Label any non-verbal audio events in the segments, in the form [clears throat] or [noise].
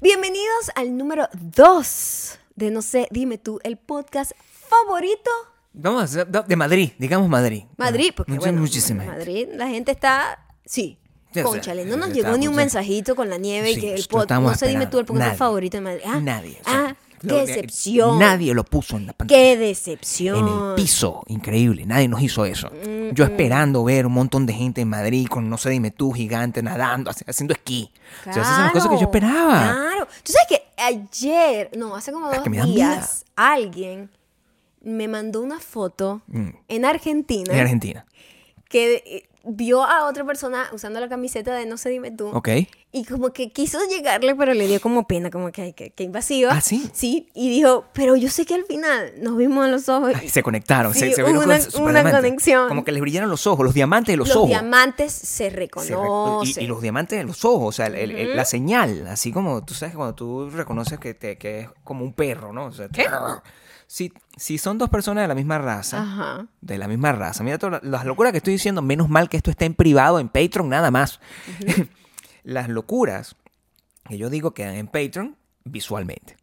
Bienvenidos al número 2 de No sé, dime tú, el podcast favorito. Vamos de Madrid, digamos Madrid. Madrid, porque Mucha- bueno, muchísima. Madrid la gente está, sí. Sí, o sea, Conchale, no nos está llegó ni un mensajito con la nieve y que el esto podcast, no sé, dime tú, el podcast Nadie. favorito de Madrid. Ah, Nadie. o sea, ah, qué decepción. Nadie lo puso en la pantalla. Qué En decepción. el piso, increíble, nadie nos hizo eso. Mm, Yo esperando ver un montón de gente en Madrid con, no sé, dime tú, gigante, nadando, haci- haciendo esquí. O sea, esas son las cosas que yo Claro, esperaba. Claro. Tú sabes que ayer, no, hace como dos días, alguien me mandó una foto Mm. en Argentina En Argentina. que eh, vio a otra persona usando la camiseta de No sé, dime tú. Ok. Y como que quiso llegarle, pero le dio como pena, como que, que, que invasiva. ¿Ah, sí? Sí, y dijo, pero yo sé que al final nos vimos en los ojos. Ay, se conectaron. Sí, se, se una- cosas una conexión. Como que les brillaron los ojos, los diamantes de los, los ojos. diamantes se Se re- reconocen. y, y los diamantes en los ojos, o sea, el- el- la señal, así como tú sabes cuando tú reconoces que, te- que es como un perro, ¿no? O sea, si, si son dos personas de la misma raza, Ajá. de la misma raza, mira todas las locuras que estoy diciendo, menos mal que esto está en privado, en Patreon, nada más. [laughs] las locuras que yo digo quedan en Patreon visualmente.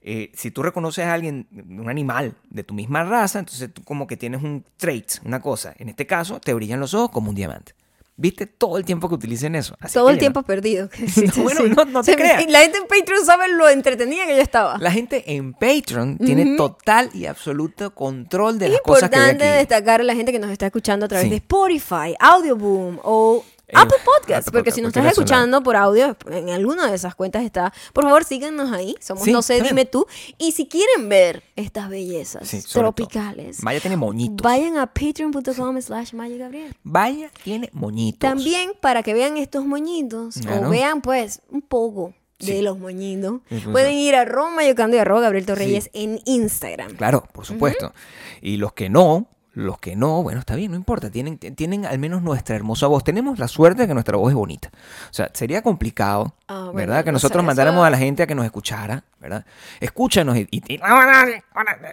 Eh, si tú reconoces a alguien, un animal de tu misma raza, entonces tú como que tienes un trait, una cosa. En este caso, te brillan los ojos como un diamante. ¿Viste todo el tiempo que utilicen eso? Así Todo el tiempo perdido. que [laughs] existe, bueno, no- no te Se- creas. La gente en Patreon sabe lo entretenida que yo estaba. La gente en Patreon tiene total y absoluto control de las cosas que ve Importante destacar a la gente que nos está escuchando a través Sí. de Spotify, Audioboom o Apple Podcasts. Apple Porque Podcast, si nos estás escuchando por audio, en alguna de esas cuentas está. Por favor, síganos ahí. Somos No sé, dime tú. Y si quieren ver estas bellezas tropicales. Maya tiene moñitos. vayan a patreon.com slash Maya Gabriel. Vaya tiene moñitos. También para que vean estos moñitos o vean pues un poco de los moñitos, pueden ir a Roma Yocando y arroba Gabriel Torreyes en Instagram. Claro, por supuesto. Y los que no, los que no, bueno, está bien, no importa. Tienen, tienen al menos nuestra hermosa voz. Tenemos la suerte de que nuestra voz es bonita. O sea, sería complicado, Ah, bueno, ¿verdad? Que nosotros eso- mandáramos a la gente a que nos escuchara, ¿verdad? Escúchanos y... y-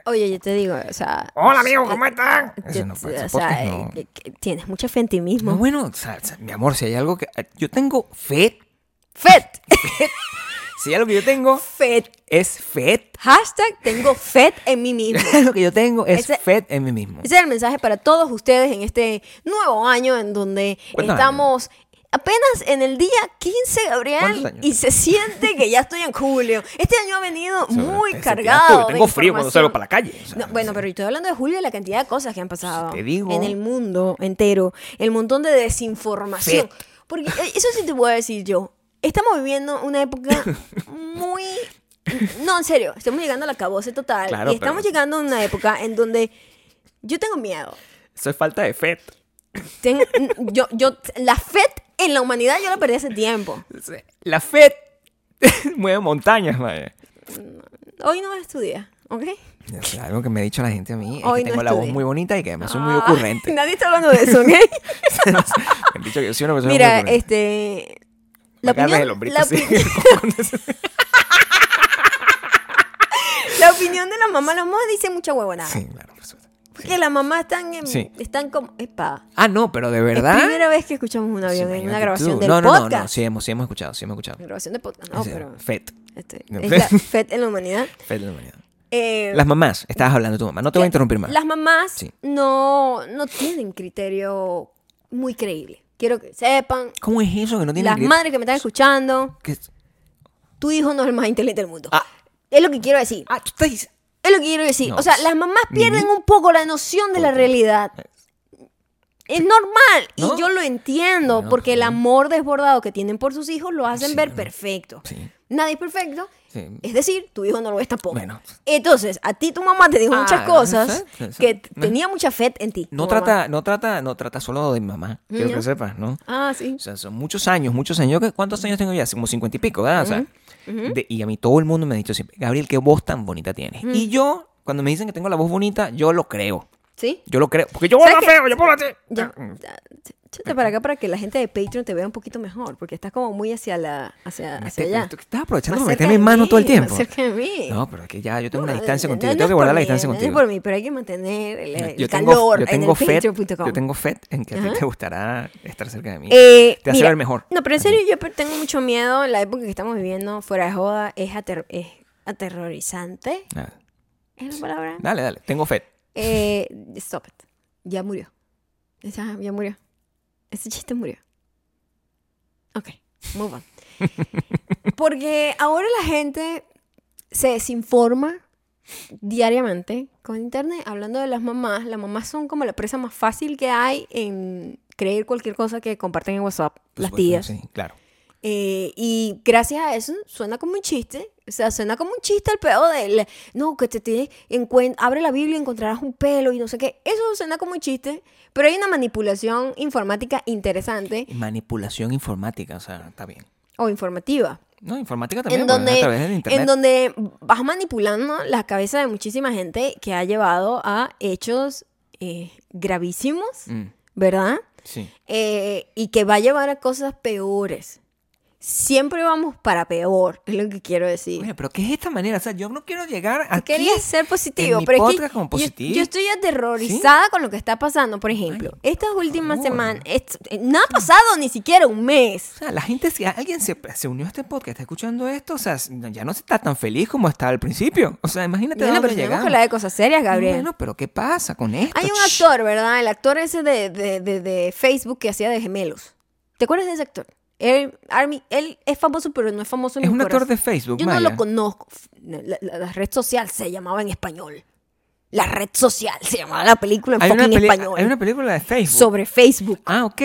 Oye, yo te digo, o sea... Hola, amigo, ¿cómo están? yo- Eso no pasa, o sea, no. eh, tienes mucha fe en ti mismo. No, bueno, o sea, sea, mi amor, si hay algo que... Yo tengo fe. Fet, [laughs] Si algo que yo tengo, fet. es fe. Hashtag tengo fet en mí mismo. [laughs] lo que yo tengo es Ese- fe en mí mismo. Ese es el mensaje para todos ustedes en este nuevo año en donde ¿Cuántos estamos apenas en el día 15, Gabriel, y se siente que ya estoy en julio. Este año ha venido muy cargado. Yo de tengo frío cuando salgo para la calle. o sea, No, bueno, pero yo estoy hablando de julio y la cantidad de cosas que han pasado te digo. en el mundo entero, el montón de desinformación. Porque eh, eso sí te voy a decir yo. Estamos viviendo una época [laughs] muy... No, en serio, estamos llegando a la cabose total. Claro, y estamos pero- llegando a una época en donde yo tengo miedo. Eso es falta de fe. Tengo- yo, yo, la fe en la humanidad yo la perdí hace tiempo. La fe [laughs] mueve montañas, madre. Hoy no estudia, ¿ok? O sea, algo que me ha dicho la gente a mí es Hoy que no tengo la voz muy bonita y que además soy muy Ah, ocurrente. [laughs] Nadie está hablando de eso, ¿ok? me han dicho que yo soy una persona muy Mira, ocurrente. este... La opinión, el hombrito la [laughs] la opinión de la mamá, la mamá dice mucha huevonada. sí, claro, por supuesto. Porque las mamás están, en- Sí. están como... Epa, Ah, no, pero de es verdad. primera vez que escuchamos un Sí, avión en una grabación tú. del no, no, podcast. No, no, sí hemos, sí hemos escuchado, sí hemos escuchado. Grabación de podcast, no, pero... Fet. este, No, es fe- la fe en la humanidad. [laughs] Fet de la humanidad. Eh, Las mamás, estabas hablando de tu mamá. No te voy a interrumpir más. Las mamás Sí. no, no tienen criterio muy creíble. Quiero que sepan, ¿Cómo es eso que no tiene las madres que me están escuchando, tu hijo no es el más inteligente del mundo. Ah. Es lo que quiero decir. Ah, tú estás Es lo que quiero decir. No, o sea, las mamás pierden un poco la noción de la ¿Por qué? realidad. Es normal ¿No? y yo lo entiendo porque el amor desbordado que tienen por sus hijos lo hacen Sí, ver perfecto. Sí. Nadie es perfecto. Sí. Es decir, tu hijo no lo es tampoco. Bueno. Entonces, a ti tu mamá te dijo Ah, muchas cosas sí, sí, que tenía mucha fe en ti. No mamá. trata, no trata, no trata solo de mi mamá. Quiero que sepas, ¿no? Ah, sí. O sea, son muchos años, muchos años. ¿Cuántos años tengo ya? Como cincuenta y pico, ¿verdad? O sea, de- y a mí todo el mundo me ha dicho siempre, Gabriel, qué voz tan bonita tienes. Y yo, cuando me dicen que tengo la voz bonita, yo lo creo. ¿Sí? Yo lo creo. Porque yo hablo ¿Sabes qué? feo, yo puedo ya, échate para acá para que la gente de Patreon te vea un poquito mejor, porque estás como muy hacia la hacia, hacia allá. tú estás aprovechando para meterme en mano todo el tiempo. Cerca de mí. No, pero es que ya yo tengo una No, distancia no, contigo. no tengo que guardar la distancia no contigo. es por mí, pero hay que mantener el, yo calor yo tengo en fe, yo tengo fe en que a ti te gustará estar cerca de mí. Eh, te hace ver mejor. No, pero en serio, yo tengo mucho miedo. La época que estamos viviendo, fuera de joda, es, ater- es aterrorizante. ¿Es la palabra? Dale, dale, tengo fe. Eh, stop it. Ya murió. Ya, ya murió. Ese chiste murió. Ok, move on. [laughs] Porque ahora la gente se desinforma diariamente con internet. Hablando de las mamás, las mamás son como la presa más fácil que hay en creer cualquier cosa que comparten en WhatsApp, las tías. Sí, claro. Eh, y gracias a eso suena como un chiste. O sea, suena como un chiste el pedo del. No, que te tienes. Abre la Biblia y encontrarás un pelo y no sé qué. Eso suena como un chiste. Pero hay una manipulación informática interesante Manipulación informática, o sea, está bien. o informativa. No, informática también, En donde, a través del internet. en donde vas manipulando la cabeza de muchísima gente que ha llevado a hechos eh, gravísimos, Mm, ¿verdad? sí. Eh, y que va a llevar a cosas peores. Siempre vamos para peor, es lo que quiero decir. Oye, pero ¿qué es esta manera? O sea, yo no quiero llegar Tú aquí. querías ser positivo, en mi pero es que como yo- positivo. Yo, estoy aterrorizada con lo que está pasando. Por ejemplo, estas últimas semanas, eh, no ha pasado ni siquiera un mes. O sea, la gente, si alguien se, se unió a este podcast, está escuchando esto, o sea, ya no está tan feliz como estaba al principio. O sea, imagínate Bueno, dónde pero llegamos. que hablar de cosas serias, Gabriel. Bueno, pero ¿qué pasa con esto? Hay un actor, ¿verdad? El actor ese de, de- de- de Facebook que hacía de gemelos. ¿Te acuerdas de ese actor? Él, Army, él es famoso, pero no es famoso en Es mi un actor de Facebook, Yo no lo conozco. La, la- la red social se llamaba en español. La red social se llamaba la película en fucking español. hay una película de Facebook. Sobre Facebook. Ah, ok.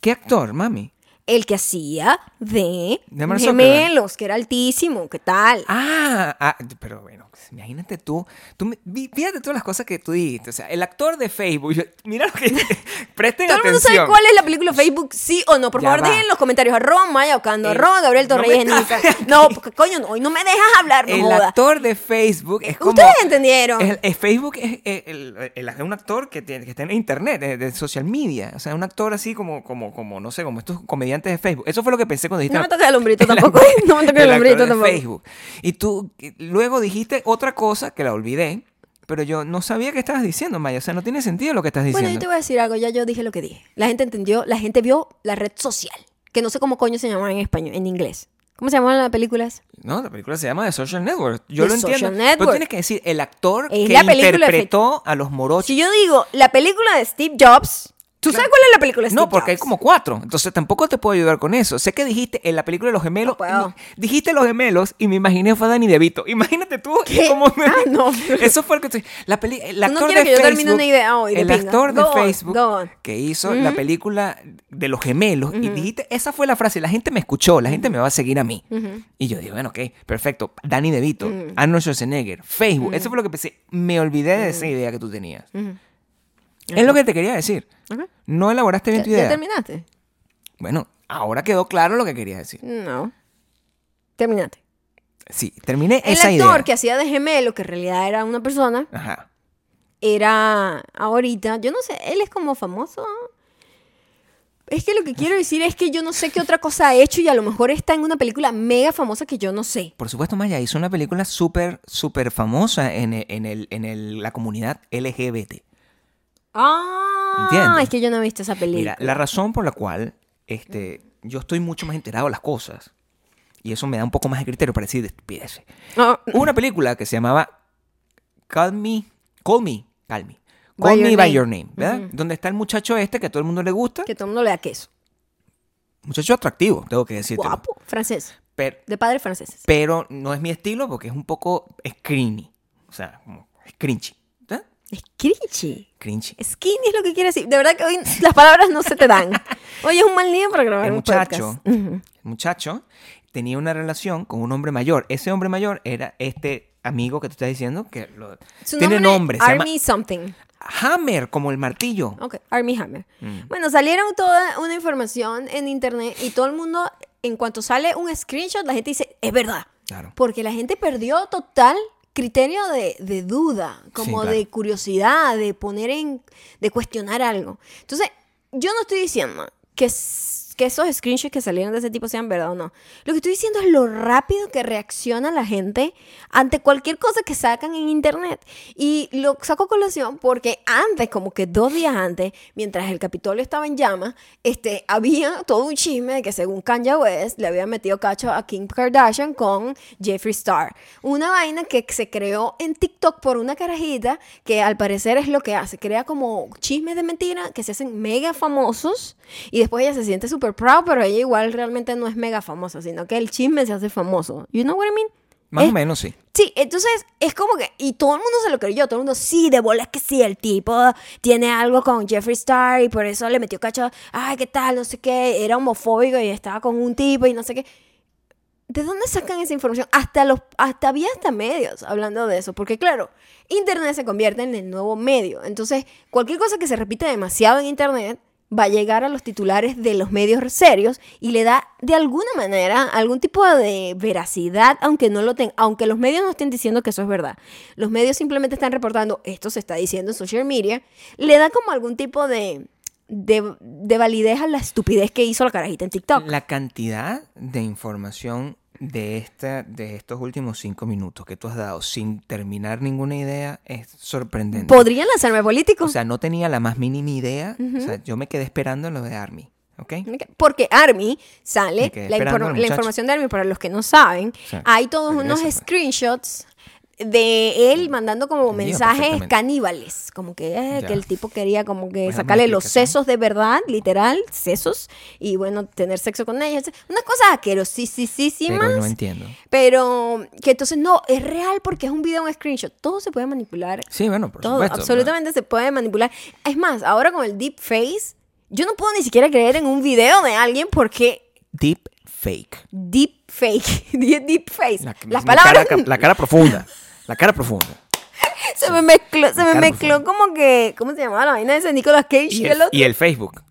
¿Qué actor, mami? El que hacía de, De gemelos, que era altísimo. ¿Qué tal? Ah, ah, pero bueno, imagínate tú, tú fíjate todas las cosas que tú dijiste, o sea, el actor de Facebook, yo- mira lo que [laughs] presten Todo el mundo atención. sabe cuál es la película Facebook, sí o no. Por Ya favor, dejen en los comentarios. Arroba Maya Ocando, El- arroba Gabriel no Torreyes Instagram. No, porque, coño, no, hoy no me dejas hablar, no el actor de Facebook es como Ustedes entendieron. es Facebook es, es- el- el- un actor que, tiene, que está en internet, de, de social media, o sea, un actor así como como como no sé, como estos comediantes de Facebook. Eso fue lo que pensé cuando dijiste No me toques el [laughs] hombrito el tampoco. [laughs] No me toques el hombrito de tampoco. Facebook. Y tú luego dijiste otra cosa que la olvidé, pero yo no sabía qué estabas diciendo, Maya, o sea, no tiene sentido lo que estás diciendo. Bueno, yo te voy a decir algo. Ya yo dije lo que dije. La gente entendió, la gente vio la red social. Que no sé cómo coño se llama en español, en inglés. ¿Cómo se llama la película? esa? No, la película se llama The Social Network. Yo The lo entiendo. Social Pero Network. tienes que decir el actor Es que interpretó a los morochos. Si yo digo la película de Steve Jobs, ¿tú sabes cuál es la película Steve No, porque hay como cuatro. Entonces tampoco te puedo ayudar con eso. Sé que dijiste en la película de los gemelos. No puedo. dijiste los gemelos y me imaginé fue a Danny DeVito. Imagínate tú ¿Qué? cómo me- Ah, no. [laughs] Eso fue lo que estoy. La peli... El no actor quieres de que yo Facebook. termine una idea hoy el pinga. actor de Go Facebook on. que hizo la película de los gemelos. Y dijiste, esa fue la frase. La gente me escuchó, la gente me va a seguir a mí. Y yo digo, bueno, ok, perfecto. Danny DeVito, Arnold Schwarzenegger, Facebook. Eso fue lo que pensé. Me olvidé de esa idea que tú tenías. Es lo que te quería decir. No elaboraste bien ¿Ya, tu ya idea. terminaste? Bueno, ahora quedó claro lo que querías decir. No. Terminaste. Sí, terminé El esa actor idea. que hacía de gemelo, que en realidad era una persona, Ajá. era ahorita, yo no sé, él es como famoso. Es que lo que quiero decir es que yo no sé qué otra cosa ha hecho y a lo mejor está en una película mega famosa que yo no sé. Por supuesto, Maya hizo una película súper, súper famosa en, el- en, el, en el- la comunidad LGBT. Ah, ¿Entiendes? es que yo no he visto esa película. Mira, la razón por la cual este, yo estoy mucho más enterado de las cosas, y eso me da un poco más de criterio para decir estupideces. Ah, Hubo una película que se llamaba Call Me, Call Me, Call Me, By Call Your Me By Name. Your Name, ¿verdad? Donde está el muchacho este que a todo el mundo le gusta, que todo el mundo le da queso. muchacho atractivo, tengo que decirte. Guapo, francés, Pero, de padres franceses. pero no es mi estilo porque es un poco screeny, o sea, como cringy. Es cringy. Cringy. Skinny es lo que quiere decir. De verdad que hoy las palabras no se te dan. [laughs] Hoy es un mal día para grabar El un muchacho, podcast. El muchacho tenía una relación con un hombre mayor. Ese hombre mayor era este amigo que tú estás diciendo que lo- Su tiene nombre. se llama Army something. Hammer, como el martillo. Ok, Army Hammer. Mm. Bueno, salieron toda una información en internet y todo el mundo, en cuanto sale un screenshot, la gente dice, es verdad. Claro. Porque la gente perdió total criterio de, de duda, como claro. de curiosidad, de poner en, de cuestionar algo. Entonces, yo no estoy diciendo que, que esos screenshots que salieron de ese tipo sean verdad o no. Lo que estoy diciendo es lo rápido que reacciona la gente ante cualquier cosa que sacan en internet. Y lo saco colación porque antes, como que dos días antes, mientras el Capitolio estaba en llamas, este, había todo un chisme de que según Kanye West le había metido cacho a Kim Kardashian con Jeffree Star. Una vaina que se creó en TikTok por una carajita que al parecer es lo que hace. Crea como chismes de mentira que se hacen mega famosos y después ella se siente súper proud, pero ella igual realmente no es mega famosa, sino que el chisme se hace famoso. You know what I mean? Más Es- o menos, sí. Sí, entonces es como que, y todo el mundo se lo creyó, todo el mundo, sí, de bola es que sí, el tipo tiene algo con Jeffree Star y por eso le metió cacho, ay, qué tal, no sé qué, era homofóbico y estaba con un tipo y no sé qué. ¿De dónde sacan esa información? Hasta los, hasta había hasta medios hablando de eso, porque claro, Internet se convierte en el nuevo medio, entonces cualquier cosa que se repite demasiado en Internet va a llegar a los titulares de los medios serios y le da de alguna manera algún tipo de veracidad, aunque no lo tengan, aunque los medios no estén diciendo que eso es verdad. Los medios simplemente están reportando esto se está diciendo en social media, le da como algún tipo de, de, de validez a la estupidez que hizo la carajita en TikTok. La cantidad de información de, esta, de estos últimos cinco minutos que tú has dado sin terminar ninguna idea es sorprendente. Podrían lanzarme políticos. O sea, no tenía la más mínima idea. O sea, yo me quedé esperando en lo de Army. ¿Ok? Porque Army sale, la, la información de Army, para los que no saben, Sí. hay todos unos Regresa, pues. screenshots de él mandando como Entendido mensajes caníbales, como que, eh, que el tipo quería como que sacarle los sesos de verdad, literal, sesos, y bueno, tener sexo con ellos. Unas cosas asquerosísimas. Pero no entiendo. Pero que entonces no, es real porque es un video, un screenshot. Todo se puede manipular. Sí, bueno, por Todo, supuesto. absolutamente se puede manipular. Es más, ahora con el deep face, yo no puedo ni siquiera creer en un video de alguien porque Deep fake. deep fake, [laughs] deep face. La, Las la palabras cara, la cara profunda. [laughs] La cara profunda. [laughs] se me mezcló, se me mezcló como que, ¿cómo se llamaba la vaina de ese Nicolas Cage Y y el, el otro? y el Facebook.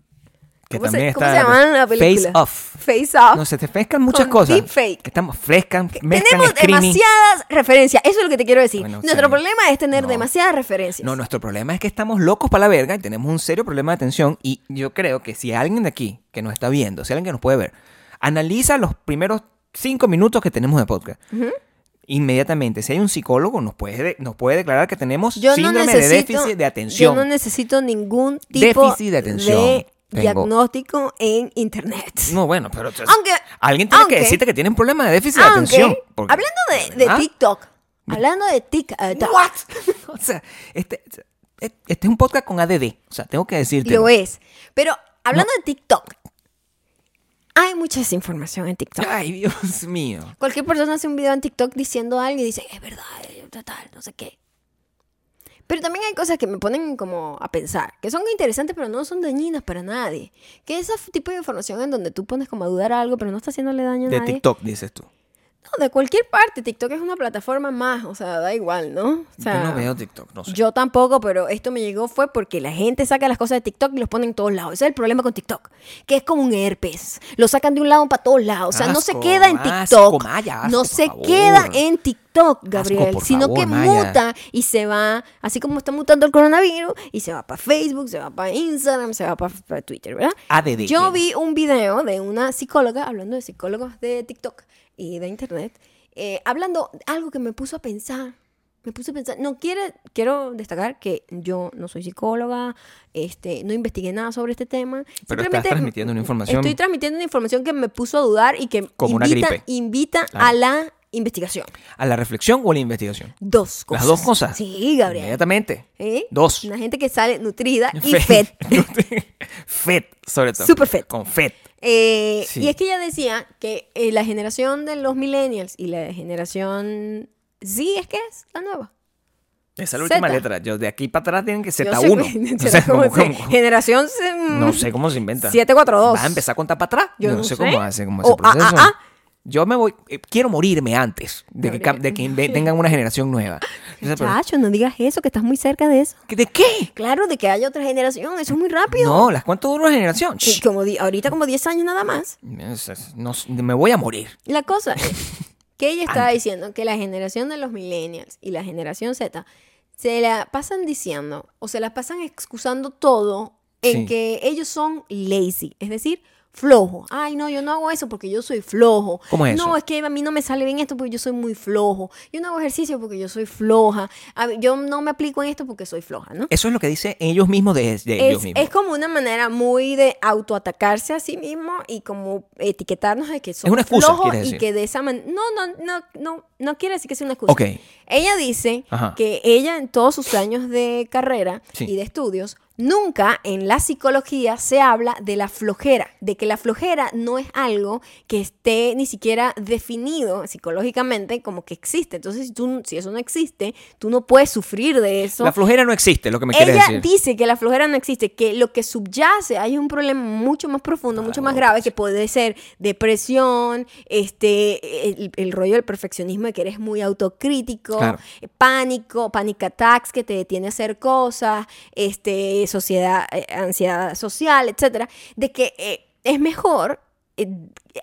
Que ¿Cómo se- también cómo está. se llama la película? Face off. Face off. No, se te mezclan muchas Con cosas. deepfake. Estamos frescan, Tenemos screening. demasiadas referencias. Eso es lo que te quiero decir. Bueno, Nuestro problema es tener No. demasiadas referencias. No, nuestro problema es que estamos locos para la verga y tenemos un serio problema de atención. Y yo creo que si alguien de aquí que nos está viendo, si alguien que nos puede ver, analiza los primeros cinco minutos que tenemos de podcast. Inmediatamente, si hay un psicólogo, nos puede, nos puede declarar que tenemos Yo no síndrome necesito, de déficit de atención. Yo no necesito ningún tipo Déficit de atención de diagnóstico en internet. No, bueno, pero entonces, Aunque- alguien tiene aunque- que decirte que tiene un problema de déficit de atención. porque- hablando de, de ¿Ah? TikTok, hablando de TikTok, What? [laughs] o sea, este, este es un podcast con ADD. O sea, tengo que decirte. lo es. Pero hablando de TikTok, hay mucha desinformación en TikTok. Ay, Dios [laughs] mío. Cualquier persona hace un video en TikTok diciendo algo y dice, es verdad, total, no sé qué. Pero también hay cosas que me ponen como a pensar, que son interesantes pero no son dañinas para nadie. Que ese tipo de información en donde tú pones como a dudar algo pero no está haciéndole daño a De nadie. TikTok, dices tú. De cualquier parte. TikTok es una plataforma más, o sea, da igual, ¿no? O sea, yo no veo TikTok, no sé. Yo tampoco, pero esto me llegó fue porque la gente saca las cosas de TikTok y los pone en todos lados. Ese es el problema con TikTok, que es como un herpes. Lo sacan de un lado para todos lados. O sea, no se queda en asco, TikTok. Maya, asco, no se favor. queda en TikTok, Gabriel, por sino favor, que Maya. muta y se va, así como está mutando el coronavirus, y se va para Facebook, se va para Instagram, se va para Twitter, ¿verdad? ADD. Yo vi un video de una psicóloga, hablando de psicólogos de TikTok y de Internet, eh, hablando algo que me puso a pensar. Me puse a pensar, no quiere, quiero destacar que yo no soy psicóloga, este, no investigué nada sobre este tema. Pero estás transmitiendo una información- Estoy transmitiendo una información que me puso a dudar y que Como una invita, gripe. invita Claro. a la investigación. ¿A la reflexión o a la investigación? Dos cosas. Las dos cosas. Sí, Gabriel. Inmediatamente. ¿Eh? Dos. Una gente que sale nutrida y fed. [laughs] Fet, sobre todo. Super fet. Con Fet. Eh, Sí. Y es que ella decía que eh, la generación de los millennials y la generación Z es que es la nueva. Esa es la última Zeta. letra. Yo de aquí para atrás tienen que Yo Z1. sé- No sé [laughs] [laughs] cómo- cómo- generación no sé cómo se inventa. 742. ¿Va a empezar a contar para atrás? Yo no, no sé, sé. cómo hace cómo O ese proceso. ah, ah, ah. Yo me voy, eh, quiero morirme antes de que, Gabriel. cam- de que inve- tengan [laughs] una generación nueva. Pero- Chacho, no digas eso, que estás muy cerca de eso. ¿De qué? Claro, de que haya otra generación, eso es muy rápido. No, ¿las cuánto dura una generación? Y como di- ahorita como 10 años nada más. Es- es- no sé, me voy a morir. La cosa es [laughs] que ella estaba diciendo que la generación de los millennials y la generación Z se la pasan diciendo o se la pasan excusando todo en Sí. que ellos son lazy, es decir, flojo. Ay, no, yo no hago eso porque yo soy flojo. ¿Cómo es No, es que a mí no me sale bien esto porque yo soy muy flojo. Yo no hago ejercicio porque yo soy floja. A ver, yo no me aplico en esto porque soy floja, ¿no? Eso es lo que dicen ellos mismos de, de ellos Es, mismos. es como una manera muy de autoatacarse a sí mismo y como etiquetarnos de que somos una excusa, flojos y que de esa manera... No, no, no, no, no quiere decir que sea una excusa. Ok. Ella dice Ajá. que ella en todos sus años de carrera Sí. y de estudios, nunca en la psicología se habla de la flojera, de que la flojera no es algo que esté ni siquiera definido psicológicamente como que existe. Entonces, si, tú, si eso no existe, tú no puedes sufrir de eso. La flojera no existe, lo que me quiere Ella decir. dice que la flojera no existe, que lo que subyace hay un problema mucho más profundo, mucho más grave, que puede ser depresión, este, el, el rollo del perfeccionismo de que eres muy autocrítico, Claro. eh, pánico, panic attacks que te detiene a hacer cosas, este, sociedad, eh, ansiedad social, etcétera, de que eh, es mejor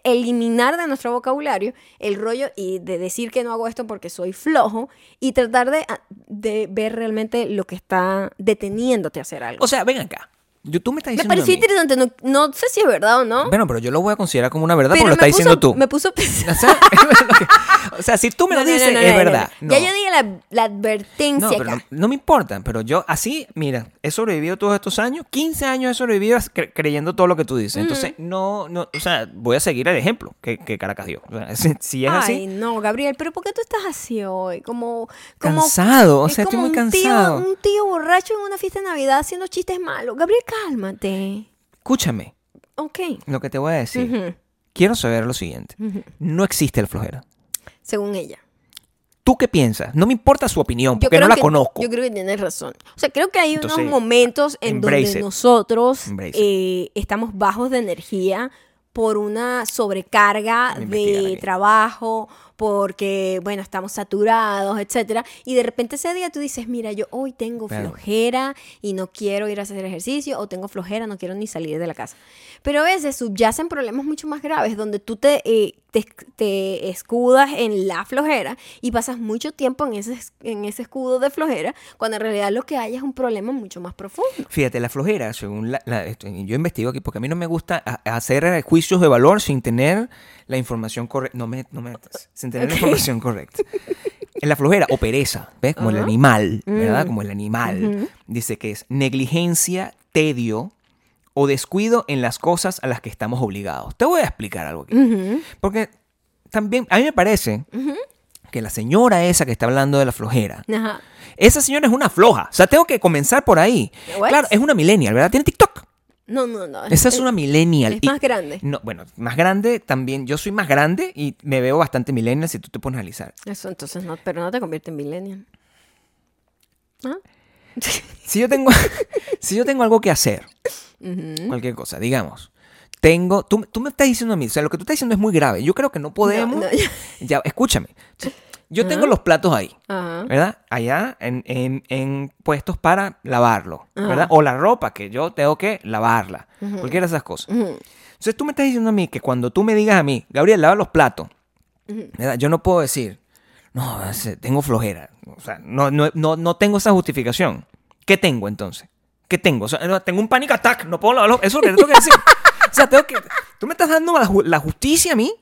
eliminar de nuestro vocabulario el rollo y de decir que no hago esto porque soy flojo y tratar de, ah, de ver realmente lo que está deteniéndote a hacer algo. O sea, ven acá. Yo, tú me estás me diciendo. a pareció interesante, no, no sé si es verdad o no. Bueno, pero yo lo voy a considerar como una verdad pero porque lo me estás diciendo tú. Me puso. O sea, [laughs] o sea, si tú me lo No, dices, no, es verdad. Ya yo dije la, la advertencia No, pero acá. no, me importa, pero yo así, mira, he sobrevivido todos estos años, 15 años he sobrevivido cre- creyendo todo lo que tú dices. Entonces, no, no, o sea, voy a seguir el ejemplo que, que Caracas dio. O sea, [laughs] si, si es Ay, así, no, Gabriel, pero ¿por qué tú estás así hoy? Como, como cansado, o sea, estoy muy un tío- cansado. un tío borracho en una fiesta de Navidad haciendo chistes malos. Gabriel, cálmate. Escúchame Ok. lo que te voy a decir. Quiero saber lo siguiente. No existe la flojera. Según ella. ¿Tú qué piensas? No me importa su opinión, Yo porque no la que- conozco. Yo creo que tienes razón. O sea, creo que hay Entonces, unos momentos en donde it. nosotros eh, estamos bajos de energía por una sobrecarga de trabajo, porque, bueno, estamos saturados, etcétera. Y de repente ese día tú dices, mira, yo hoy tengo flojera y no quiero ir a hacer ejercicio, o tengo flojera, no quiero ni salir de la casa. Pero a veces subyacen problemas mucho más graves, donde tú te, eh, te, te escudas en la flojera y pasas mucho tiempo en ese, en ese escudo de flojera, cuando en realidad lo que hay es un problema mucho más profundo. Fíjate, la flojera, según la, la- esto, yo investigo aquí, porque a mí no me gusta hacer juicios de valor sin tener la información correcta. No me, no me sin tener la información correcta. En la flojera o pereza, ¿ves? Como el animal, ¿verdad? Mm. Como el animal. Dice que es negligencia, tedio o descuido en las cosas a las que estamos obligados. Te voy a explicar algo aquí. Porque también, a mí me parece que la señora esa que está hablando de la flojera, esa señora es una floja. O sea, tengo que comenzar por ahí. What? Claro, es una millennial, ¿verdad? Tiene TikTok. No, no, no. Esa es una millennial. Es y- más grande. No, bueno, más grande también. Yo soy más grande y me veo bastante millennial si tú te pones a analizar. Eso entonces no, pero no te convierte en millennial. ¿Ah? Si yo tengo, [laughs] si yo tengo algo que hacer, Ujú. cualquier cosa, digamos, tengo, tú, tú me estás diciendo a mí, o sea, lo que tú estás diciendo es muy grave. Yo creo que no podemos. No, no, ya. [laughs] Ya, escúchame. Yo tengo los platos ahí. ¿verdad? Allá en, en- en puestos para lavarlo. ¿verdad? O la ropa que yo tengo que lavarla. Cualquiera de esas cosas. Entonces tú me estás diciendo a mí que cuando tú me digas a mí, Gabriel, lava los platos. ¿verdad? yo no puedo decir, no, tengo flojera. O sea, no, no, no, no tengo esa justificación. ¿Qué tengo entonces? ¿Qué tengo? O sea, no, tengo un panic attack, no puedo lavar los... Eso es lo que te tengo que decir. [laughs] O sea, tengo que... Tú me estás dando la, ju- la justicia a mí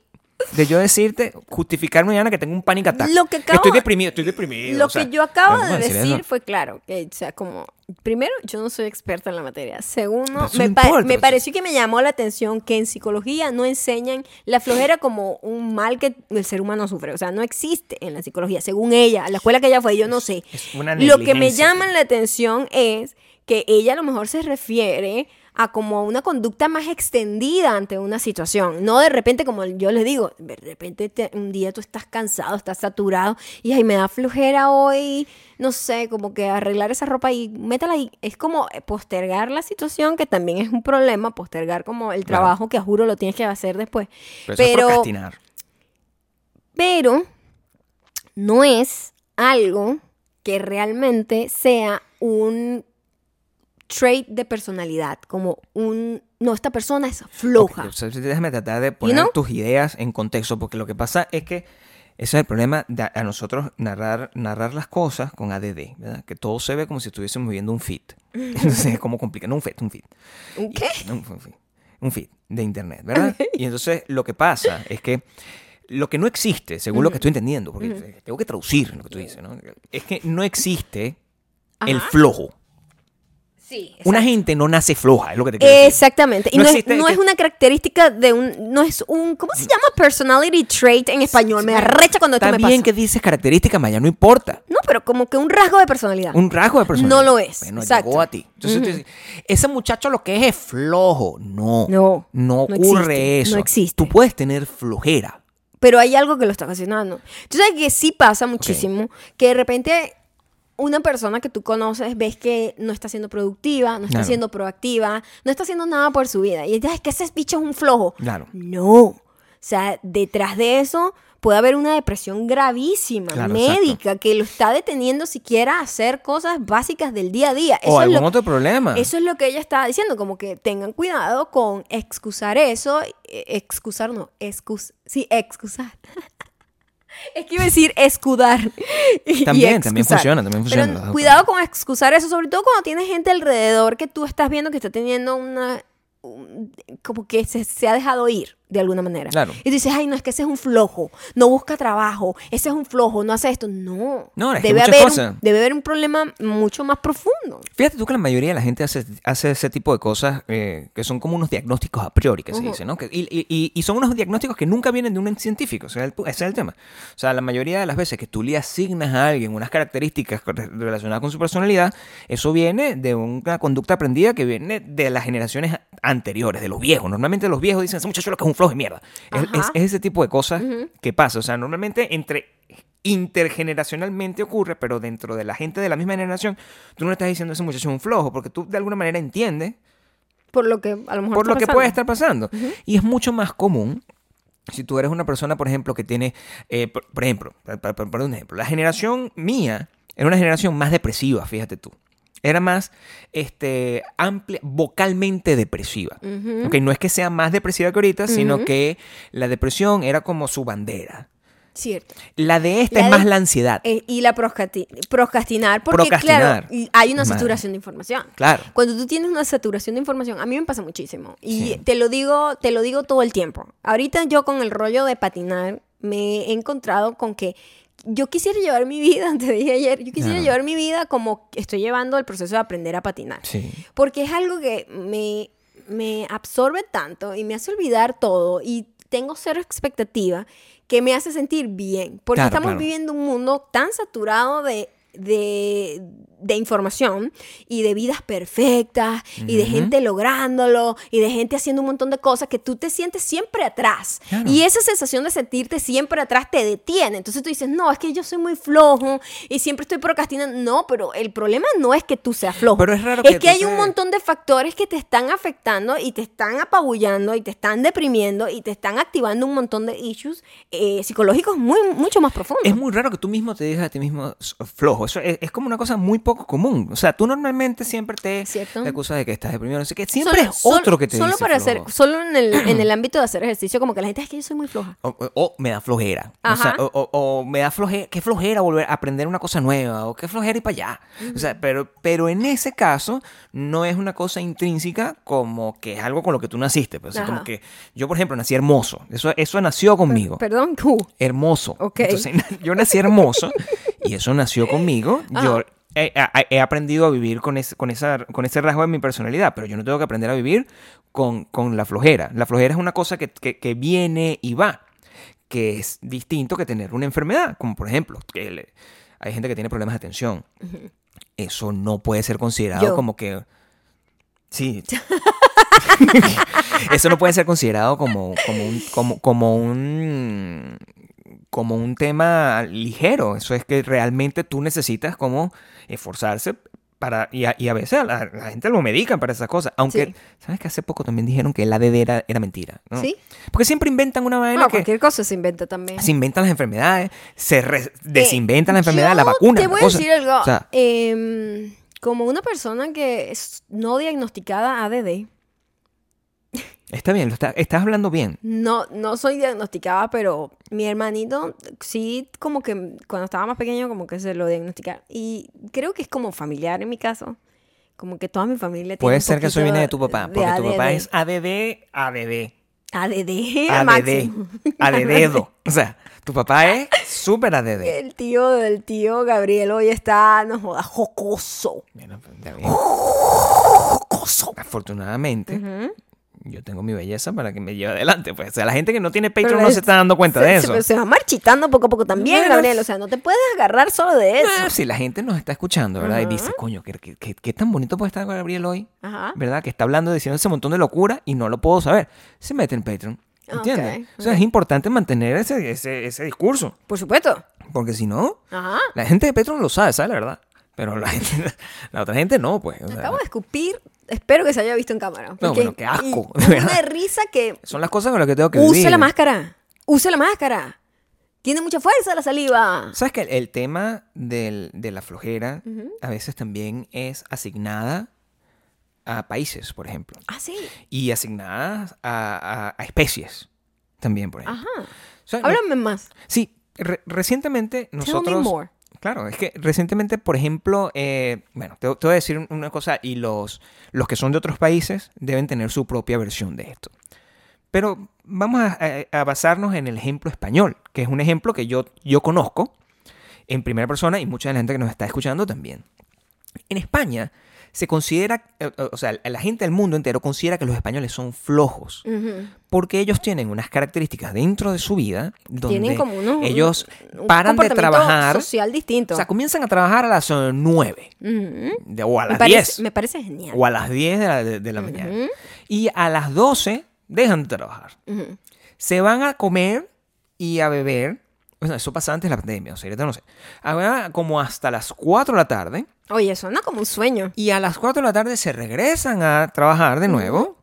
de yo decirte, justificarme mañana que tengo un panic attack. Lo que acabo- Estoy deprimido, estoy deprimido. Lo o sea, que yo acabo ¿cómo de decir fue claro. Que, o sea, como, primero, yo no soy experta en la materia. Segundo, me, pa- importa, pareció que me llamó la atención que en psicología no enseñan la flojera como un mal que el ser humano sufre. O sea, no existe en la psicología, según ella. La escuela que ella fue, yo no sé. Es una Lo que me llama la atención es que ella a lo mejor se refiere a como una conducta más extendida ante una situación. No de repente, como yo les digo, de repente te- un día tú estás cansado, estás saturado y ay, me da flojera hoy, no sé, como que arreglar esa ropa y métela ahí. Es como postergar la situación, que también es un problema, postergar como el Claro. trabajo que a juro lo tienes que hacer después. Pero, eso es procrastinar. Pero no es algo que realmente sea un trait de personalidad, como un, no, esta persona es floja. Ok, o sea, déjame tratar de poner know? tus ideas en contexto, porque lo que pasa es que Ese es el problema de a nosotros narrar, narrar las cosas con ADD, ¿verdad? Que todo se ve como si estuviésemos viendo un feed. [laughs] Entonces es como complicado. No un feed, un feed. ¿Un qué? No, un feed. Un feed de internet, ¿verdad? Y entonces lo que pasa es que lo que no existe, según lo que estoy entendiendo, porque tengo que traducir lo que tú dices, ¿no? Es que no existe el flojo. Sí. Una gente no nace floja, es lo que te quiero decir. Exactamente. Y No no, es, no que- es una característica de un. No es un. ¿Cómo se llama? Personality trait en español. Me arrecha cuando esto Está me bien pasa. que dices característica, Maya, no importa. No, pero como que un rasgo de personalidad. Un rasgo de personalidad. No lo es, Bueno, exacto. llegó a ti. Entonces tú dices, ese muchacho lo que es es flojo. No. No, No no ocurre existe, eso. no existe. Tú puedes tener flojera. pero hay algo que lo está ocasionando. Tú sabes que sí pasa muchísimo, que de repente una persona que tú conoces ves que no está siendo productiva, no está Claro. siendo proactiva, no está haciendo nada por su vida. Y ella es que ese bicho es un flojo. Claro. No. O sea, detrás de eso puede haber una depresión gravísima, Claro, médica, que lo está deteniendo siquiera a hacer cosas básicas del día a día. o es algún lo- otro problema. eso es lo que ella estaba diciendo, como que tengan cuidado con excusar eso, eh, excusar no, excus, sí, excusar. [laughs] es que iba a decir escudar. y- y También, también funciona, también funciona. cuidado con excusar eso, sobre todo cuando tienes gente alrededor que tú estás viendo que está teniendo una un- como que se, se ha dejado ir de alguna manera. Claro. Y dices, ay, no, es que ese es un flojo, no busca trabajo, ese es un flojo, no hace esto. No. No, es debe, haber un, debe haber un problema mucho más profundo. Fíjate tú que la mayoría de la gente hace, hace ese tipo de cosas eh, que son como unos diagnósticos a priori, que se dice, ¿no? Que- y, y- y- son unos diagnósticos que nunca vienen de un científico, o sea, el ese es el tema. O sea, la mayoría de las veces que tú le asignas a alguien unas características relacionadas con su personalidad, eso viene de una conducta aprendida que viene de las generaciones anteriores, de los viejos. Normalmente los viejos dicen, ese muchacho lo que es un flojo de mierda. Es, Ajá. es- es ese tipo de cosas que pasa. O sea, normalmente entre intergeneracionalmente ocurre, pero dentro de la gente de la misma generación, tú no le estás diciendo ese muchacho un flojo, porque tú de alguna manera entiendes Por lo que a lo mejor por lo que puede estar pasando. Y es mucho más común si tú eres una persona, por ejemplo, que tiene, eh, por, por ejemplo, para, para- para un ejemplo, la generación mía era una generación más depresiva, fíjate tú. Era más este, amplia, vocalmente depresiva. Ujú. Ok, No es que sea más depresiva que ahorita, sino que la depresión era como su bandera. Cierto. La de esta La es de- más la ansiedad. Eh, y la procrastinar, porque Procrastinar. claro, hay una Madre. saturación de información. Claro. Cuando tú tienes una saturación de información, a mí me pasa muchísimo. Y Sí. te lo digo, te lo digo todo el tiempo. Ahorita yo con el rollo de patinar me he encontrado con que yo quisiera llevar mi vida, [laughs] te dije ayer, yo quisiera llevar mi vida como estoy llevando el proceso de aprender a patinar. Sí. Porque es algo que me, me absorbe tanto y me hace olvidar todo y tengo cero expectativa que me hace sentir bien. Porque Claro, estamos claro. viviendo un mundo tan saturado de, de, de información y de vidas perfectas y de gente lográndolo y de gente haciendo un montón de cosas que tú te sientes siempre atrás. Claro. Y esa sensación de sentirte siempre atrás te detiene. Entonces tú dices, no, es que yo soy muy flojo y siempre estoy procrastinando. No, pero el problema no es que tú seas flojo. Pero es raro Es que hay un montón de factores que te están afectando y te están apabullando y te están deprimiendo y te están activando un montón de issues eh, psicológicos muy, mucho más profundos. Es muy raro que tú mismo te digas a ti mismo flojo. Eso es, es como una cosa muy poco común. O sea, tú normalmente siempre te, te acusas de que estás deprimido. No sé qué. Siempre Solo- es solo- otro que te Solo dice para flojo. hacer, solo en el, en el [clears throat] ámbito de hacer ejercicio, como que la gente es que yo soy muy floja. O, o- o me da flojera. O, sea, Ajá. o, me da flojera. Qué flojera volver a aprender una cosa nueva. O qué flojera ir para allá. O sea, pero, pero en ese caso no es una cosa intrínseca como que es algo con lo que tú naciste. Pues, o sea, como que yo, por ejemplo, nací hermoso. Eso, eso nació conmigo. Perdón, uh, hermoso. Ok. Entonces, [laughs] yo nací hermoso y eso nació conmigo. Yo Ajá. He, aprendido a vivir con, ese, con, esa, con ese rasgo de mi personalidad, pero yo no tengo que aprender a vivir con, con la flojera. La flojera es una cosa que, que- que viene y va, que es distinto que tener una enfermedad, como por ejemplo, que le- hay gente que tiene problemas de atención. Eso no puede ser considerado Yo. como que... [laughs] Sí. [laughs] Eso no puede ser considerado como, como, un, como, como un como un tema ligero. Eso es que realmente tú necesitas como esforzarse para y a, y a veces a la, la gente lo medican para esas cosas. Aunque, Sí. ¿sabes que hace poco también dijeron que el ADD era, era mentira? ¿no? ¿Sí? Porque siempre inventan una vaina No, que cualquier cosa se inventa también. se inventan las enfermedades, se re- desinventan las Eh, enfermedades, la yo vacuna. Te voy a decir algo. O sea, Em, como una persona que es no diagnosticada ADD, Está bien, lo está- estás hablando bien. No, no soy diagnosticada, pero mi hermanito sí como que cuando estaba más pequeño como que se lo diagnosticaron. Y creo que es como familiar en mi caso. Como que toda mi familia tiene Puede un ser que eso viene de tu papá, porque tu papá es ADD, ADD, ADD, ADD. ADD. [laughs] O sea, tu papá es súper ADD. [laughs] El tío del tío Gabriel hoy está, no jodas, jocoso. Bueno, pues, está bien. Afortunadamente, yo tengo mi belleza para que me lleve adelante. Pues. O sea, la gente que no tiene Patreon Pero no es- se está dando cuenta se, de se- eso. se va marchitando poco a poco también, Bueno, Gabriel. O sea, no te puedes agarrar solo de eso. Ah, si la gente nos está escuchando, ¿verdad? Y dice, coño, ¿qué, qué, qué- qué tan bonito puede estar Gabriel hoy? Ajá. ¿Verdad? Que está hablando, diciendo ese montón de locura y no lo puedo saber. Se mete en Patreon. ¿Entiendes? O sea, es importante mantener ese, ese, ese discurso. Por supuesto. Porque si no, Ajá. la gente de Patreon lo sabe, ¿sabes la verdad? Pero la, gente- [laughs] la otra gente no, pues. o sea, Acabo de escupir. Espero que se haya visto en cámara. porque- bueno, qué asco. [laughs] Una risa que son las cosas con las que tengo que use vivir. la máscara. Use la máscara. Tiene mucha fuerza la saliva. ¿Sabes que el, el tema del- de la flojera a veces también es asignada a países, por ejemplo? Ah, sí. Y asignadas a, a- a especies también, por ejemplo. Ajá. O sea, Háblame más. Sí, re- recientemente Tell me nosotros... more. Claro, es que recientemente, por ejemplo, eh, bueno, te, voy a decir una cosa y los, los que son de otros países deben tener su propia versión de esto. Pero vamos a basarnos en el ejemplo español, que es un ejemplo que yo, yo conozco en primera persona y mucha de la gente que nos está escuchando también. En España se considera, eh, eh, o sea, la gente del mundo entero considera que los españoles son flojos porque ellos tienen unas características dentro de su vida donde Tienen como unos, ellos un paran de trabajar, social distinto. o sea, comienzan a trabajar a las eh, 9 Ujú. de- o a me, las parece, 10 me parece genial. o a las 10 de la, de- de la mañana. Y a las 12 dejan de trabajar. Se van a comer y a beber. O sea, eso pasa antes de la pandemia, o sea, ahorita no sé. A- como hasta las 4 de la tarde. Oye, suena como un sueño. Y a las 4 de la tarde se regresan a trabajar de nuevo.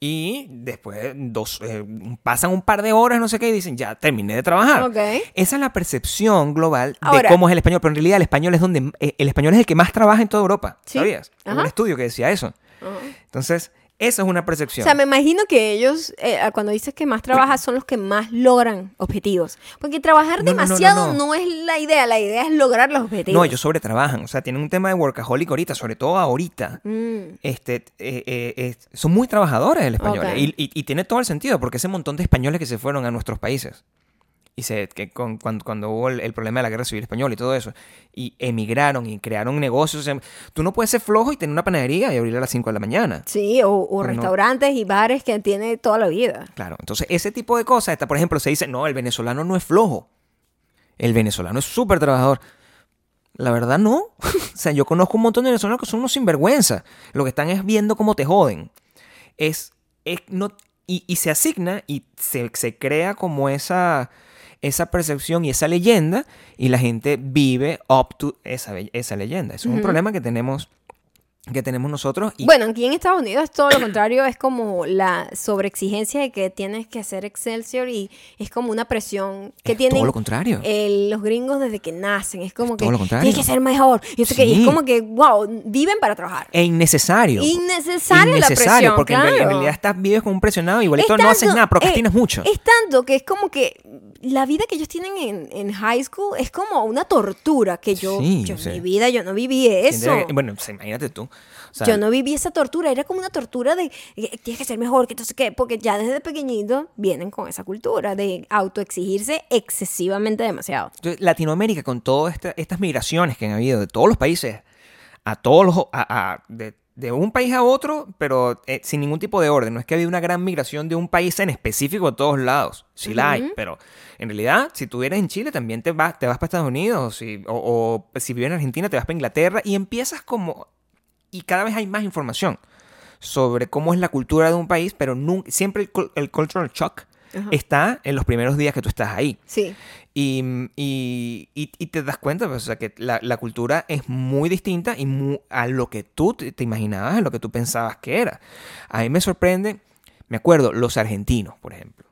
Y después dos, eh, pasan un par de horas, no sé qué, y dicen, ya terminé de trabajar. Ok. Esa es la percepción global Ahora- de cómo es el español. Pero en realidad el español es donde eh, el español es el que más trabaja en toda Europa. Sí. ¿Sabías? Hubo un estudio que decía eso. Ajá. Entonces, esa es una O percepción. sea, me imagino que ellos, eh, cuando dices que más trabajas, son los que más logran objetivos. Porque trabajar No, no, no, no, demasiado no, es la idea, la idea es lograr los objetivos. no, ellos sobretrabajan. O sea, tienen un tema de workaholic ahorita, sobre todo ahorita. Mm, Este, eh, eh, son muy trabajadores el español. Y, y- y tiene todo el sentido, porque ese montón de españoles que se fueron a nuestros países. Y se, que con- cuando, cuando hubo el, el problema de la guerra civil española y todo eso. Y emigraron y crearon negocios. o sea, tú no puedes ser flojo y tener una panadería y abrir a las 5 de la mañana. sí, o, o Pero no- restaurantes y bares que tiene toda la vida. Claro, entonces ese tipo de cosas, está, por ejemplo, se dice, no, el venezolano no es flojo. El venezolano es súper trabajador. La verdad no. [laughs] o sea, yo conozco un montón de venezolanos que son unos sinvergüenza. Lo que están es viendo cómo te joden. Es, es no, y, y se asigna y se, se crea como esa, esa percepción y esa leyenda y la gente vive up to esa, esa leyenda. Eso es un problema que tenemos, que tenemos nosotros. Y, Bueno, aquí en Estados Unidos es todo lo contrario, es como la sobreexigencia de que tienes que hacer Excelsior y es como una presión que Es tienen todo lo contrario. el- los gringos desde que nacen. Es como Es que todo lo contrario. tienes que ser mejor. Y, que, y es como que, wow, viven para trabajar. e innecesario. Innecesaria la innecesario, presión, porque en real- en claro. realidad estás vives como un presionado, igualito Es no haces nada, procrastinas eh, mucho. Es tanto que es como que la vida que ellos tienen en, en high school es como una tortura que yo, Sí, yo o sea, en mi vida yo no viví eso. Bueno, pues, imagínate tú. Sea, yo no viví esa tortura, era como una tortura de eh, tienes que ser mejor, que entonces qué, porque ya desde pequeñito vienen con esa cultura de autoexigirse excesivamente demasiado. Latinoamérica, con todas esta- estas migraciones que han habido de todos los países, a todos los. a- a- de, de un país a otro, pero eh, sin ningún tipo de orden. No es que ha habido una gran migración de un país en específico a todos lados. Sí la hay, pero en realidad, si tú eres en Chile, también te vas, te vas para Estados Unidos. si- o, o si vives en Argentina, te vas para Inglaterra y empiezas como. Y cada vez hay más información sobre cómo es la cultura de un país, pero nunca, siempre el, cul- el cultural shock Ajá. está en los primeros días que tú estás ahí. Sí. Y, y- y- y te das cuenta, pues, o sea, que la, la cultura es muy distinta y a lo que tú te, te imaginabas, a lo que tú pensabas que era. A mí me sorprende, me acuerdo, los argentinos, por ejemplo.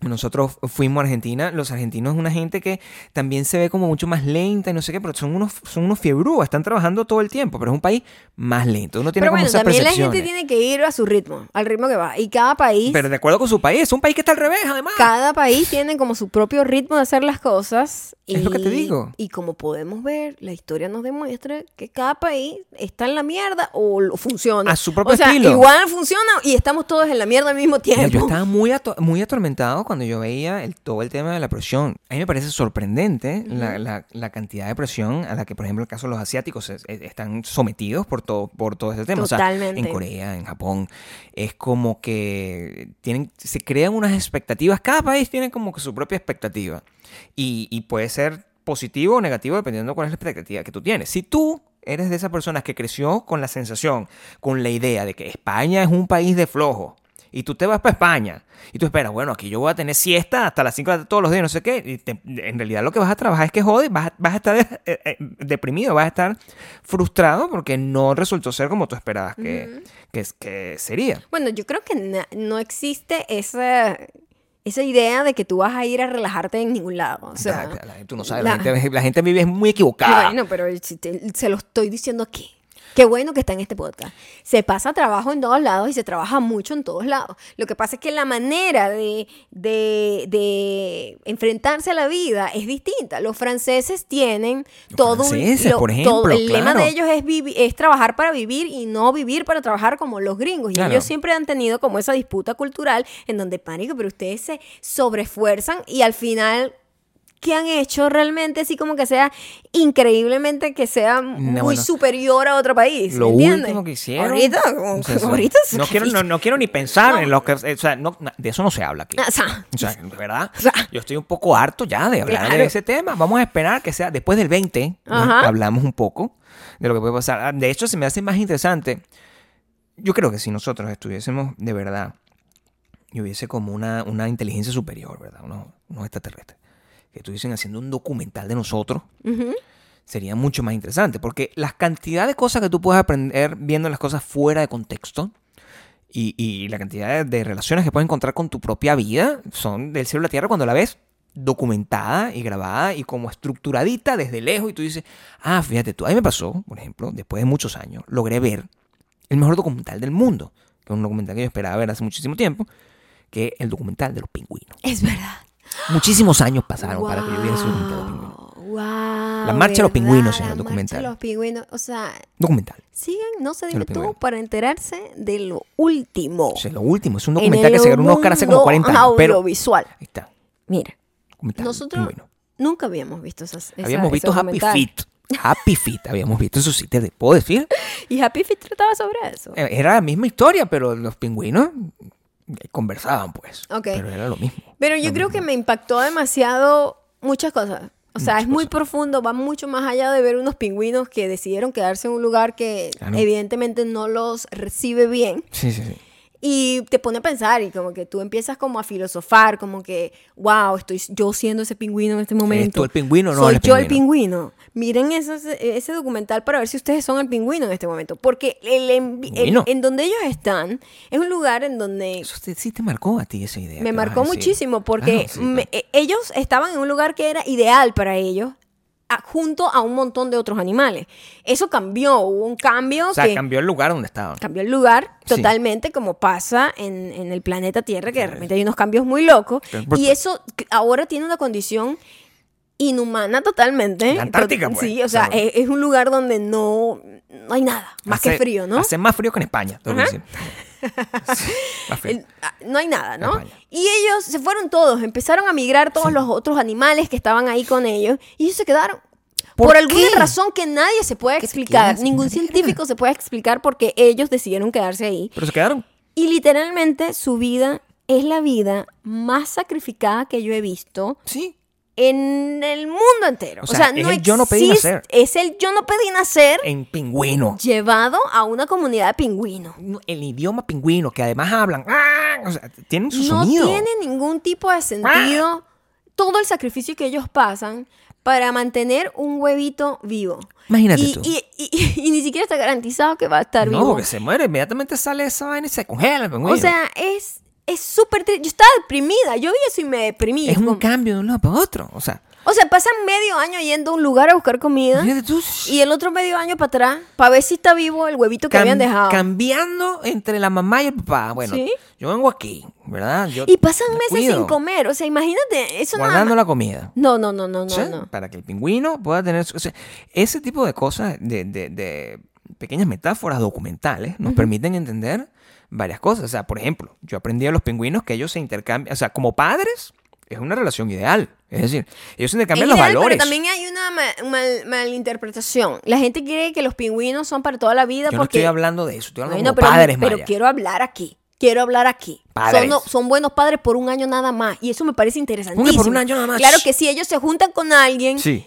Nosotros fuimos a Argentina, los argentinos es una gente que también se ve como mucho más lenta y no sé qué, pero son unos, son unos fiebrúas, están trabajando todo el tiempo, pero es un país más lento. Uno tiene Pero como bueno, esas también la gente tiene que ir a su ritmo, al ritmo que va. Y cada país, Pero de acuerdo con su país, es un país que está al revés, además. cada país tiene como su propio ritmo de hacer las cosas. Y, Es lo que te digo. Y como podemos ver, la historia nos demuestra que cada país está en la mierda o funciona. A su propio o sea, estilo. igual funciona y estamos todos en la mierda al mismo tiempo. Mira, yo estaba muy, ato- muy atormentado cuando yo veía el, todo el tema de la presión. A mí me parece sorprendente la, la- la cantidad de presión a la que, por ejemplo, el caso de los asiáticos es- es- están sometidos por todo, por todo ese tema. O sea, Totalmente. en Corea, en Japón, es como que tienen, se crean unas expectativas. Cada país tiene como que su propia expectativa. Y, y puede ser positivo o negativo dependiendo de cuál es la expectativa que tú tienes. Si tú eres de esas personas que creció con la sensación, con la idea de que España es un país de flojo, y tú te vas para España, y tú esperas, bueno, aquí yo voy a tener siesta hasta las 5 de la tarde todos los días, no sé qué, y te- en realidad lo que vas a trabajar es que jode, vas, vas a estar eh, eh, deprimido, vas a estar frustrado porque no resultó ser como tú esperabas que, que, que sería. Bueno, yo creo que no existe esa, esa idea de que tú vas a ir a relajarte en ningún lado. O sea, La- la- tú no sabes, la- la, gente, la gente vive muy equivocada. Bueno, pero se lo estoy diciendo aquí. Qué bueno que está en este podcast. Se pasa trabajo en todos lados y se trabaja mucho en todos lados. Lo que pasa es que la manera de, de- de enfrentarse a la vida es distinta. Los franceses tienen Los todo un- franceses, lo- por todo- ejemplo, el lema claro. de ellos es, vivi- es trabajar para vivir y no vivir para trabajar como los gringos. Y Claro. ellos siempre han tenido como esa disputa cultural en donde, pánico, pero ustedes se sobreesfuerzan y al final que han hecho realmente así como que sea increíblemente que sea muy bueno. superior a otro país. Lo ¿entiendes? último que hicieron. Ahorita, ahorita no, quiero, no, no quiero ni pensar No. en lo que. O sea, no- de eso no se habla aquí. O sea, O sea, verdad, [laughs] O sea. yo estoy un poco harto ya de hablar de ese tema. Vamos a esperar que sea después del 20. ¿no? Ajá. Hablamos un poco de lo que puede pasar. Ah, De hecho, se me hace más interesante. Yo creo que si nosotros estuviésemos de verdad y hubiese como una, una inteligencia superior, ¿verdad? Unos, unos extraterrestres, que estuviesen haciendo un documental de nosotros, sería mucho más interesante. Porque la cantidad de cosas que tú puedes aprender viendo las cosas fuera de contexto y, y la cantidad de, de relaciones que puedes encontrar con tu propia vida son del cielo a la tierra cuando la ves documentada y grabada y como estructuradita desde lejos y tú dices, ah, fíjate tú, a mí me pasó, por ejemplo, después de muchos años, logré ver el mejor documental del mundo, que es un documental que yo esperaba ver hace muchísimo tiempo, que es el documental de los pingüinos. Es verdad. Muchísimos años pasaron para que yo documental de los pingüinos. Wow, La marcha de los pingüinos se llama La el documental. marcha de los pingüinos. O sea, Documental. sigan, no se tú, para enterarse de lo último. O sea, lo último, es un en documental que se ganó un Oscar hace como mundo 40 años. Pero ahí audiovisual. está, Mira, documental. nosotros pingüino. nunca habíamos visto esas. esa- Habíamos visto Happy documental. Feet. Happy Feet habíamos visto, eso sí te puedo decir. [laughs] Y Happy Feet trataba sobre eso. Eh, Era la misma historia, pero los pingüinos conversaban, pues. Pero era lo mismo. Pero yo creo mismo. que me impactó demasiado muchas cosas. O sea, Muchas es muy cosas. profundo, va mucho más allá de ver unos pingüinos que decidieron quedarse en un lugar que Claro. evidentemente no los recibe bien. Sí, sí, sí. Y te pone a pensar y como que tú empiezas como a filosofar, como que, wow, estoy yo siendo ese pingüino en este momento. tú el pingüino no Soy yo el pingüino? Miren ese, ese documental para ver si ustedes son el pingüino en este momento. Porque el, en, el- en donde ellos están es un lugar en donde Eso te- sí te marcó a ti esa idea. me marcó muchísimo porque Claro, sí, me- claro. ellos estaban en un lugar que era ideal para ellos a- junto a un montón de otros animales. Eso cambió, hubo un cambio O sea, que cambió el lugar donde estaban. cambió el lugar Sí. totalmente como pasa en, en el planeta Tierra, que de repente hay unos cambios muy locos. Y eso que ahora tiene una condición inhumana totalmente. La Antártica, pues. Sí, o sea, es, es un lugar donde no, no hay nada, más que frío, ¿no? Hace más frío que en España, tengo que Ah, no hay nada, ¿no? Y ellos se fueron todos, empezaron a migrar todos los otros animales que estaban ahí con ellos y ellos se quedaron. Por, ¿Por alguna razón que nadie se puede ¿Qué te explicar, ningún científico se puede explicar porque ellos decidieron quedarse ahí. Pero se quedaron. Y literalmente su vida es la vida más sacrificada que yo he visto Sí. En el mundo entero. O sea, es el yo no pedí nacer. Es el yo no pedí nacer En pingüino. llevado a una comunidad de pingüinos. No, El idioma pingüino, que además hablan. ¡ah! O sea, tienen su no sonido. tiene ningún tipo de sentido todo el sacrificio que ellos pasan para mantener un huevito vivo. Imagínate y, tú. Y, y- [laughs] y ni siquiera está garantizado que va a estar No, vivo. porque se muere, inmediatamente sale esa vaina y se congela el pingüino. O sea, es es súper triste. Yo estaba deprimida. Yo vi eso y me deprimí. Es un Como- cambio de un lado para otro. O sea, O sea, pasan medio año yendo a un lugar a buscar comida. Y el otro medio año para atrás, para ver si está vivo el huevito que cam- habían dejado. cambiando entre la mamá y el papá. Bueno, Sí. yo vengo aquí, ¿verdad? Yo Y pasan me meses sin comer. O sea, imagínate, eso Guardando la comida. No, no, no, no, no, ¿sí? no. Para que el pingüino pueda tener... su- o sea, ese tipo de cosas, de, de- de pequeñas metáforas documentales, nos permiten entender varias cosas. O sea, por ejemplo, yo aprendí a los pingüinos que ellos se intercambian... O sea, como padres, es una relación ideal. Es decir, ellos se intercambian los valores. Pero también hay una ma- mal- malinterpretación. La gente cree que los pingüinos son para toda la vida Yo no porque... estoy hablando de eso, estoy hablando Bueno, como pero, padres, pero Maya. quiero hablar aquí. Quiero hablar aquí. Son, no- son buenos padres por un año nada más. Y eso me parece interesantísimo. ¿Cómo que por un año nada más? Claro que si ellos se juntan con alguien, Sí.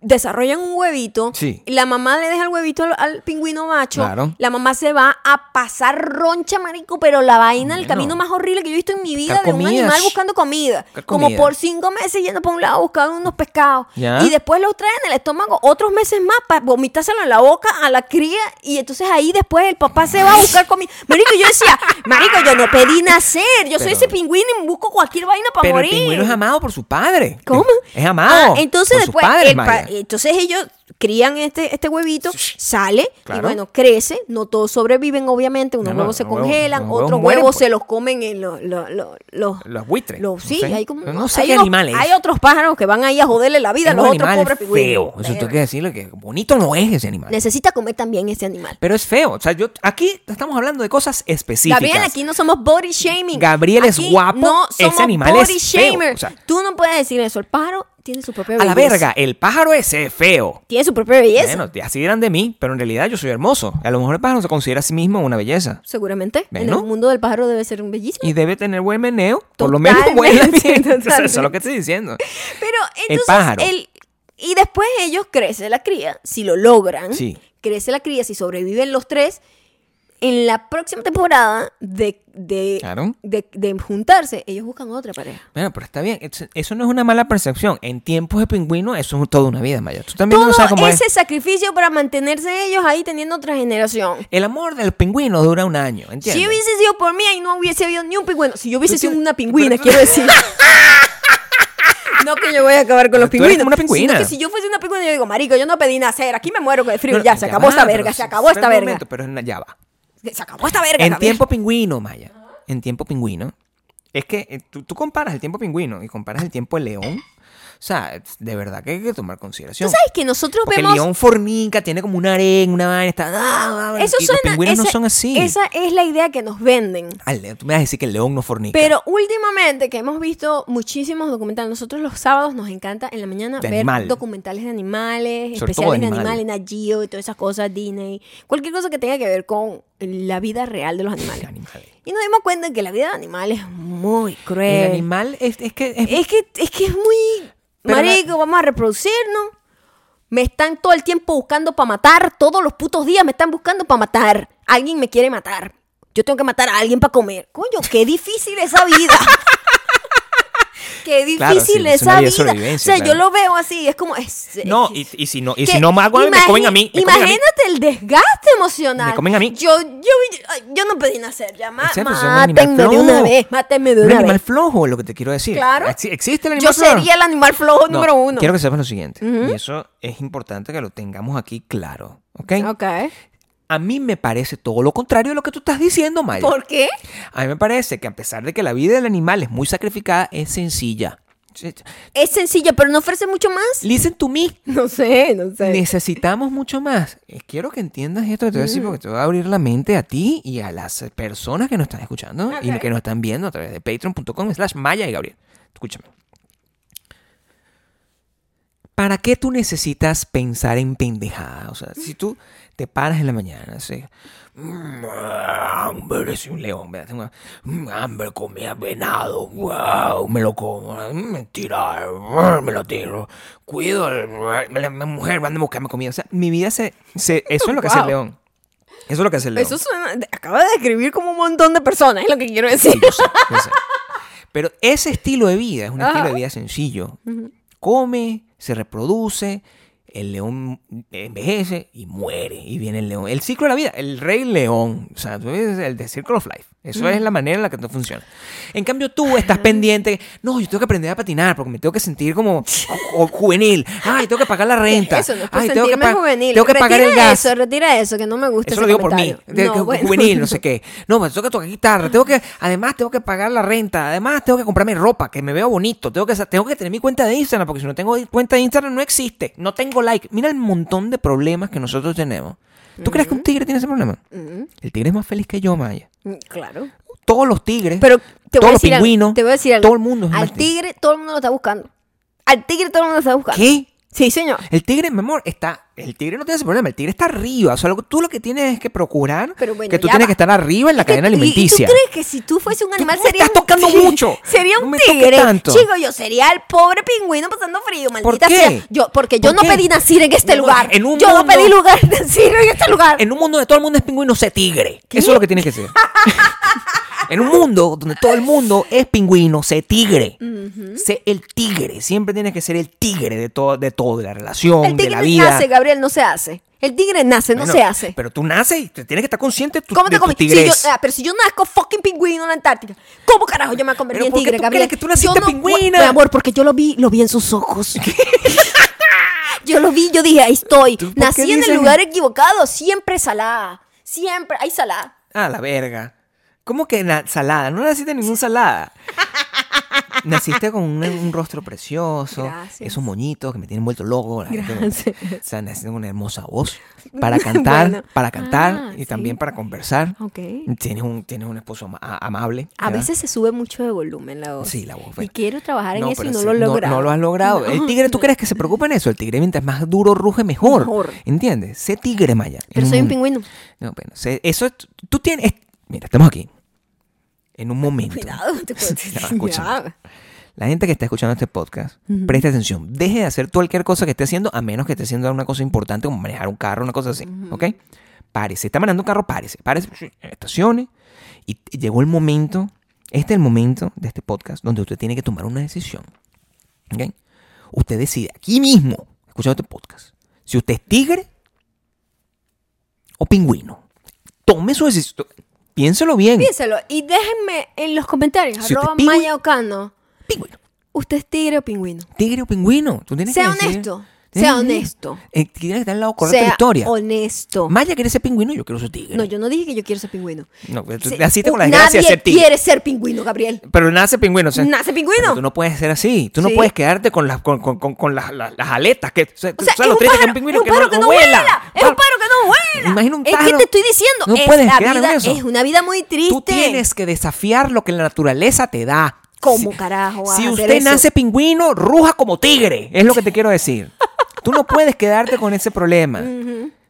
Desarrollan un huevito, Sí. la mamá le deja el huevito al, al pingüino macho, Claro. la mamá se va a pasar roncha, marico, pero la vaina, el camino más horrible que yo he visto en mi vida de un animal buscando comida. Como por cinco meses yendo para un lado buscando unos pescados. Ya. Y después los traen en el estómago otros meses más para vomitárselo en la boca a la cría. Y entonces ahí después el papá se va a buscar comida. Marico, yo decía, marico, yo no pedí nacer. Yo soy ese pingüino y busco cualquier vaina para Pero morir. el pingüino es amado por su padre. ¿Cómo? Es amado. Ah, entonces por después, el entonces ellos crían este, este huevito, sale y bueno, crece. No todos sobreviven, obviamente. Unos No, no, huevos se huevos- congelan, huevos otros huevos pues. se los comen en los... los, los, los- Los buitres. los- sí, sé. hay como... No sé hay qué unos- animales. Hay otros pájaros que van ahí a joderle la vida a los otros pobres feo. Eso tengo Verga. que decirle que bonito no es ese animal. Necesita comer también ese animal. Pero es feo. O sea, yo aquí estamos hablando de cosas específicas. Gabriel, aquí no somos body shaming. Gabriel es guapo, No ese somos animal body es feo, o sea. Tú no puedes decir eso. El pájaro tiene su propia A la belleza. verga, el pájaro ese es feo. Tiene su propia belleza. Bueno, así dirán de mí, pero en realidad yo soy hermoso. A lo mejor el pájaro se considera a sí mismo una belleza. Seguramente. En el mundo del pájaro debe ser un bellísimo. Y debe tener buen meneo. Por lo menos Totalmente, buen [laughs] [laughs] Eso es lo que estoy diciendo. Pero entonces El pájaro. el- y después ellos crece la cría, si lo logran, Sí. crece la cría, si sobreviven los tres, en la próxima temporada de, de, Claro. de, de juntarse, ellos buscan otra pareja. Bueno, pero está bien. Es- Eso no es una mala percepción. En tiempos de pingüino, eso es toda una vida, Maya. Tú también Todo no sabes cómo es. ese sacrificio para mantenerse ellos ahí teniendo otra generación. El amor del pingüino dura un año, ¿entiendes? Si hubiese sido por mí, ahí no hubiese habido ni un pingüino. Si yo hubiese sido una pingüina, pero- quiero decir. [laughs] No que yo voy a acabar con los Tú eres pingüinos. como una pingüina. Que si yo fuese una pingüina, yo digo, marico, yo no pedí nacer, aquí me muero con el frío. No, ya, se acabó va, esta verga, se acabó esta verga. momento, pero es una- ya va. Se acabó esta verga. En tiempo pingüino, Maya. En tiempo pingüino. Es que eh, tú, tú comparas el tiempo pingüino y comparas el tiempo de león. O sea, de verdad que hay que tomar consideración. Tú sabes que nosotros Porque vemos. el león fornica, tiene como una arena, una vaina, está... ah, ah, Eso y suena. los pingüinos no ese- son así. Esa es la idea que nos venden. Ah, tú me vas a decir que el león no fornica. Pero últimamente que hemos visto muchísimos documentales, nosotros los sábados nos encanta en la mañana De ver animal. documentales de animales, Sobre especiales de de animal. animales, Nat Geo y todas esas cosas, Disney, cualquier cosa que tenga que ver con la vida real de los animales. Y nos dimos cuenta que la vida de animales es muy cruel. El animal es, es que... es- Es que es, que es muy... Pero la- Marico, vamos a reproducirnos. Me están todo el tiempo buscando para matar. Todos los putos días me están buscando para matar. Alguien me quiere matar. Yo tengo que matar a alguien para comer. Coño, qué difícil esa vida. [laughs] qué difícil Claro, sí, es esa vida. O sea, yo lo veo así. Es como... es- no, y, y si no, y si no me hago, me comen a mí. me comen a mí. Imagínate el desgaste emocional. Me comen a mí. Yo, yo, yo no pedí nacer. Ya, un animal mátenme de una vez. Mátenme de Un una animal vez. flojo, es lo que te quiero decir. Claro. Exi- Existe el Yo animal flojo. sería el animal flojo No, número uno. Quiero que sepas lo siguiente. Y eso es importante que lo tengamos aquí claro. ¿Ok? Ok. A mí me parece todo lo contrario de lo que tú estás diciendo, Maya. ¿Por qué? A mí me parece que a pesar de que la vida del animal es muy sacrificada, es sencilla. Es sencilla, pero no ofrece mucho más. Listen to me. [laughs] No sé, no sé. Necesitamos mucho más. Eh, Quiero que entiendas esto que te voy a decir porque te voy a abrir la mente a ti y a las personas que nos están escuchando y que nos están viendo a través de patreon.com slash maya y Gabriel. Escúchame. ¿Para qué tú necesitas pensar en pendejada? O sea, si tú te paras en la mañana, así, "Mm, hambre, soy un león, ¿verdad? Tengo "Mm, hambre, comía venado, wow, me lo como, "Mm, mentira, "Mm, me lo tiro, cuido, al- la, mujer, van a buscarme comida. O sea, mi vida se, se- eso es lo que hace el león. Eso es lo que hace el león. Eso suena. Acaba de describir como un montón de personas, es lo que quiero decir. Sí, yo sé, yo sé. Pero ese estilo de vida es un Ajá. estilo de vida sencillo. Come, se reproduce, el león envejece y muere y viene el león. El ciclo de la vida, el rey león, o sea, tú ves el de Circle of Life. Eso es la manera en la que todo funciona. En cambio, tú estás pendiente, no, yo tengo que aprender a patinar porque me tengo que sentir como ju- juvenil. Ay, tengo que pagar la renta. Eso no es Ay, tengo que, juvenil. tengo que pagar el Retira gas. eso, retira eso, que no me gusta Eso ese lo digo por mí. comentario. No, que bueno. Juvenil, no sé qué. No, pues tengo que tocar guitarra. Tengo que, además, tengo que pagar la renta. Además, tengo que comprarme ropa, que me veo bonito. Tengo que, tengo que tener mi cuenta de Instagram, porque si no tengo cuenta de Instagram no existe. No tengo like. Mira el montón de problemas que nosotros tenemos. ¿Tú crees que un tigre tiene ese problema? El tigre es más feliz que yo, Maya. mm, Claro. Todos los tigres, Pero te voy todos los algo, pingüinos, te voy a decir algo. todo el mundo es Al feliz. tigre todo el mundo lo está buscando. Al tigre todo el mundo lo está buscando. ¿Qué? Sí, señor. El tigre, mi amor, está. El tigre no tiene ese problema. El tigre está arriba. O sea, lo- tú lo que tienes es que procurar Pero bueno, que tú ya tienes va. que estar arriba en la cadena alimenticia. ¿Y tú crees que si tú fuese un animal sería estás tocando mucho. Sería No un toques tigre. tanto. Chico, yo sería el pobre pingüino pasando frío, maldita qué? sea. Yo, porque yo ¿Por no pedí nacer en este No, lugar. en un yo no pedí lugar nacer en este lugar. En un mundo donde todo el mundo es pingüino, sé tigre. ¿Qué? Eso es lo que tiene que ser. [laughs] en un mundo donde todo el mundo es pingüino, sé tigre. Sé el tigre. Siempre tienes que ser el tigre de todo, de todo, de la relación, El de tigre la vida. nace, Gabriel, no se hace. El tigre nace, no Bueno, se hace. Pero tú naces y te tienes que estar consciente de tu, ¿Cómo de te tu comes? Si yo, ah, pero si yo nazco fucking pingüino en la Antártica, ¿cómo carajo yo me convertí en ¿por qué tigre, tú Gabriel? crees que tú naciste Yo pingüina? Mi amor, porque yo lo vi, lo vi en sus ojos. [laughs] yo lo vi, yo dije, ahí estoy. ¿Tú por qué Nací en el lugar equivocado, siempre salada. Siempre, hay salada. Ah, la verga. ¿Cómo que salada? No naciste en ninguna salada. [laughs] Naciste con un, un rostro precioso, Gracias. esos moñitos que me tienen vuelto loco. la gente- Gracias. o sea, naciste con una hermosa voz para [laughs] cantar, Bueno. para cantar Ah, y sí. también para conversar. Ok. Tienes un, tienes un esposo ama- amable. A ¿verdad? veces se sube mucho de volumen la voz. Sí, la voz. Y quiero trabajar en eso y no sí, lo he logrado. No, lo has logrado. El tigre, ¿tú crees que se preocupa en eso? El tigre, mientras más duro ruge, mejor. Mejor. ¿Entiendes? Sé tigre, Maya. Pero En soy un un- pingüino. No, bueno, sé- eso es- tú tienes. es- mira, estamos aquí. En un momento. Cuidado. te puedo- [laughs] Ya. La gente que está escuchando este podcast, preste atención. Deje de hacer cualquier cosa que esté haciendo, a menos que esté haciendo una cosa importante como manejar un carro, una cosa así. ¿Ok? Párese. Está manejando un carro, párese. Párese, estacione. Y llegó el momento, este es el momento de este podcast donde usted tiene que tomar una decisión. ¿Ok? Usted decide aquí mismo, escuchando este podcast, si usted es tigre o pingüino. Tome su decisión. Piénselo bien. Piénselo y déjenme en los comentarios, Si arroba pingüi- Maya Ocano. Pingüino. ¿Usted es tigre o pingüino? Tigre o pingüino. Tú tienes Sea que honesto. Sea honesto. Eh, Tienes que estar al lado correcto de la historia. honesto. Maya quiere ser pingüino, yo quiero ser tigre. No, yo no dije que yo quiero ser pingüino. No, tú Se- naciste con la desgracia de ser tigre. quiere ser pingüino, Gabriel. Pero nace pingüino. O sea, Nace pingüino. pero tú no puedes ser así. Tú no Sí. puedes quedarte con las, con, con- con- con las, las- las aletas. Que, o sea, O sea, ¿sabes lo triste que es un pingüino es un que no, que no vuela. Es un pájaro vuela. Imagina un Es que te estoy diciendo, No es puedes la vida, eso. es una vida muy triste. Tú tienes que desafiar lo que la naturaleza te da. ¿Cómo Si- carajo vas Si a hacer usted eso? nace pingüino, ruja como tigre. Es lo que te quiero decir. [laughs] Tú no puedes quedarte con ese problema.